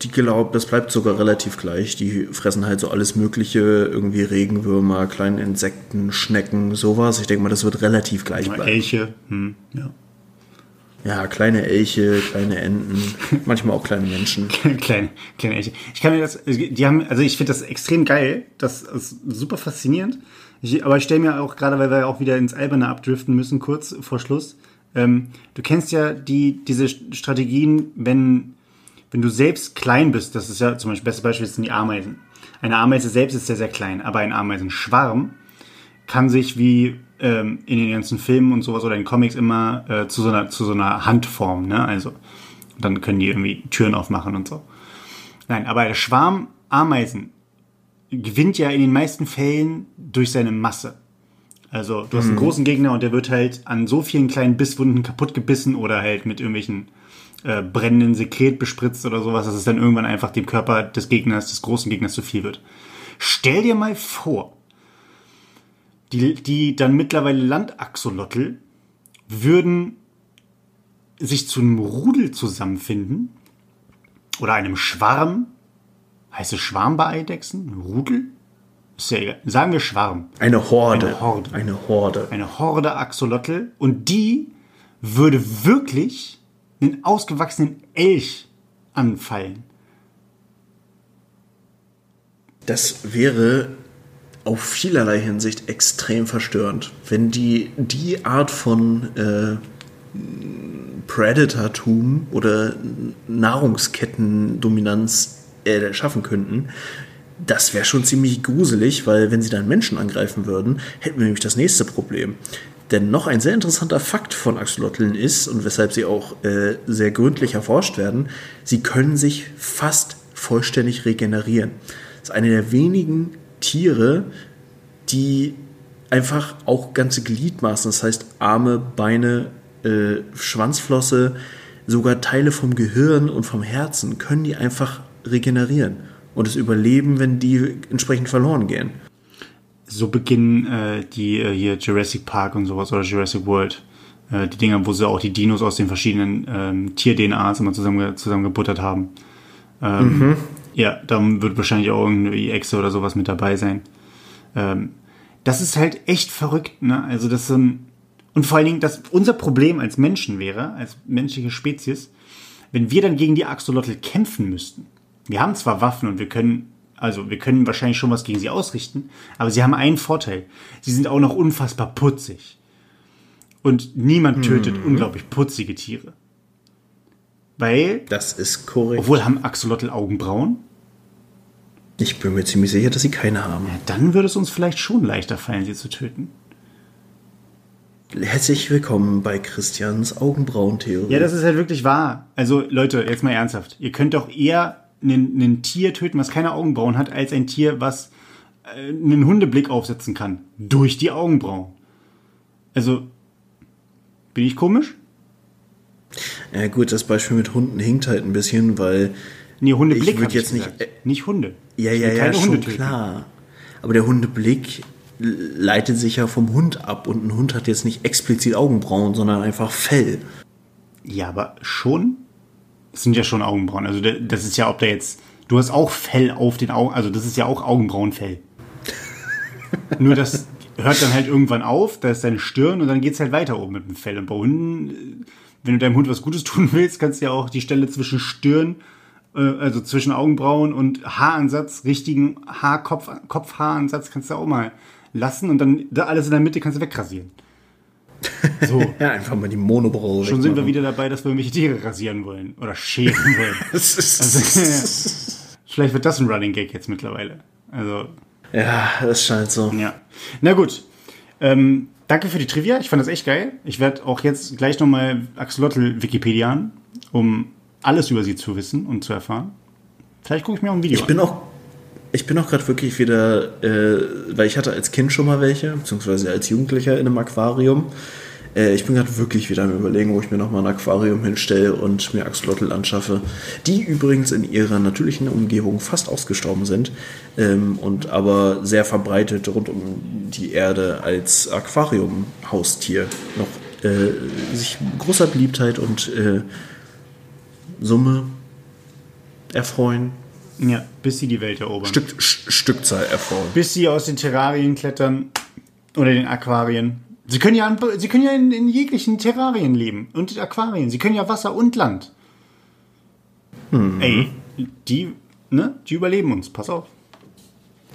Die glaube, das bleibt sogar relativ gleich. Die fressen halt so alles Mögliche, irgendwie Regenwürmer, kleine Insekten, Schnecken, sowas. Ich denke mal, das wird relativ gleich bleiben. Elche, hm, ja. Ja, kleine Elche, kleine Enten, manchmal auch kleine Menschen. kleine, kleine Elche. Ich kann mir das, die haben, also ich finde das extrem geil. Das ist super faszinierend. Ich, aber ich stelle mir auch gerade, weil wir auch wieder ins Alberne abdriften müssen, kurz vor Schluss. Ähm, du kennst ja die, diese Strategien, wenn wenn du selbst klein bist, das ist ja zum Beispiel, beste Beispiel sind die Ameisen. Eine Ameise selbst ist sehr, sehr klein, aber ein Ameisenschwarm kann sich wie ähm, in den ganzen Filmen und sowas oder in Comics immer äh, zu, so einer, zu so einer Hand formen. Ne? Also dann können die irgendwie Türen aufmachen und so. Nein, aber der Schwarm Ameisen gewinnt ja in den meisten Fällen durch seine Masse. Also du hast einen mhm. großen Gegner und der wird halt an so vielen kleinen Bisswunden kaputt gebissen oder halt mit irgendwelchen äh, brennenden Sekret bespritzt oder sowas, dass es dann irgendwann einfach dem Körper des Gegners, des großen Gegners zu viel wird. Stell dir mal vor, die, die dann mittlerweile Landaxolotl würden sich zu einem Rudel zusammenfinden oder einem Schwarm. Heißt es Schwarm bei Eidechsen? Rudel? Ist ja egal. Sagen wir Schwarm. Eine Horde. Eine Horde. Eine Horde. Eine Horde Axolotl. Und die würde wirklich einen ausgewachsenen Elch anfallen. Das wäre auf vielerlei Hinsicht extrem verstörend, wenn die die Art von äh, Predatortum oder Nahrungskettendominanz äh, schaffen könnten. Das wäre schon ziemlich gruselig, weil wenn sie dann Menschen angreifen würden, hätten wir nämlich das nächste Problem. Denn noch ein sehr interessanter Fakt von Axolotln ist, und weshalb sie auch äh, sehr gründlich erforscht werden, sie können sich fast vollständig regenerieren. Das ist eine der wenigen Tiere, die einfach auch ganze Gliedmaßen, das heißt Arme, Beine, äh, Schwanzflosse, sogar Teile vom Gehirn und vom Herzen, können die einfach regenerieren und es überleben, wenn die entsprechend verloren gehen so beginnen äh, die äh, hier Jurassic Park und sowas oder Jurassic World. Äh, die Dinger, wo sie auch die Dinos aus den verschiedenen ähm, Tier-DNAs immer zusammen, zusammengebuttert haben. Ähm, mhm. Ja, da wird wahrscheinlich auch irgendwie Echse oder sowas mit dabei sein. Ähm, das ist halt echt verrückt, ne? Also das sind, und vor allen Dingen, dass unser Problem als Menschen wäre, als menschliche Spezies, wenn wir dann gegen die Axolotl kämpfen müssten. Wir haben zwar Waffen und wir können also wir können wahrscheinlich schon was gegen sie ausrichten, aber sie haben einen Vorteil. Sie sind auch noch unfassbar putzig. Und niemand tötet mhm. unglaublich putzige Tiere. Weil. Das ist korrekt. Obwohl haben Axolotl Augenbrauen? Ich bin mir ziemlich sicher, dass sie keine haben. Ja, dann würde es uns vielleicht schon leichter fallen, sie zu töten. Herzlich willkommen bei Christians Augenbrauentheorie. Ja, das ist halt wirklich wahr. Also Leute, jetzt mal ernsthaft. Ihr könnt doch eher ein Tier töten, was keine Augenbrauen hat, als ein Tier, was äh, einen Hundeblick aufsetzen kann. Durch die Augenbrauen. Also, bin ich komisch? Ja gut, das Beispiel mit Hunden hinkt halt ein bisschen, weil Nee, Hundeblick Ich würd hab jetzt nicht- gesagt. nicht Hunde. ja, Ich ja, ja, schon klar. Aber der Hundeblick leitet sich ja vom Hund ab und ein Hund hat jetzt nicht explizit Augenbrauen, sondern einfach Fell. Ja, aber schon? Das sind ja schon Augenbrauen. Also da- das ist ja, ob der jetzt. Du hast auch Fell auf den Augen. Also das ist ja auch Augenbrauenfell. Nur das hört dann halt irgendwann auf, da ist deine Stirn und dann geht's halt weiter oben mit dem Fell. Und bei Hunden, äh, wenn du deinem Hund was Gutes tun willst, kannst du ja auch die Stelle zwischen Stirn, äh, also zwischen Augenbrauen und Haaransatz, richtigen Haarkopf, Kopfhaaransatz kannst du auch mal lassen und dann da alles in der Mitte kannst du wegrasieren. So. Ja, einfach mal die Monobraue Schon sind wir wieder dabei, dass wir irgendwelche Tiere rasieren wollen oder scheren wollen. Also, vielleicht wird das ein Running Gag jetzt mittlerweile. Also, ja, das scheint so. ja. Na gut. Ähm, danke für die Trivia. Ich fand das echt geil. Ich werde auch jetzt gleich nochmal Axolotl Wikipedian, um alles über sie zu wissen und zu erfahren. Vielleicht gucke ich mir auch ein Video Ich bin auch, ich bin auch gerade wirklich wieder, äh, weil ich hatte als Kind schon mal welche, beziehungsweise als Jugendlicher in einem Aquarium. Äh, ich bin gerade wirklich wieder am überlegen, wo ich mir nochmal ein Aquarium hinstelle und mir Axolotl anschaffe, die übrigens in ihrer natürlichen Umgebung fast ausgestorben sind ähm, und aber sehr verbreitet rund um die Erde als Aquarium-Haustier noch äh, sich großer Beliebtheit und äh, Summe erfreuen. Ja, bis sie die Welt erobern. Stück, St- Stückzahl erfreuen. bis sie aus den Terrarien klettern oder den Aquarien. Sie können ja, an, sie können ja in, in jeglichen Terrarien leben und in Aquarien. Sie können ja Wasser und Land. Ey, die, ne, die überleben uns. Pass auf.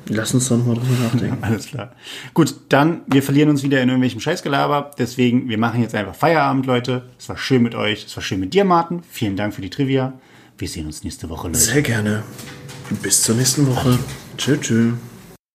Lass uns doch nochmal drüber nachdenken. Alles klar. Gut, dann, wir verlieren uns wieder in irgendwelchem Scheißgelaber. Deswegen, wir machen jetzt einfach Feierabend, Leute. Es war schön mit euch. Es war schön mit dir, Martin. Vielen Dank für die Trivia. Wir sehen uns nächste Woche, Leute. Sehr gerne. Bis zur nächsten Woche. Tschüss, tschüss.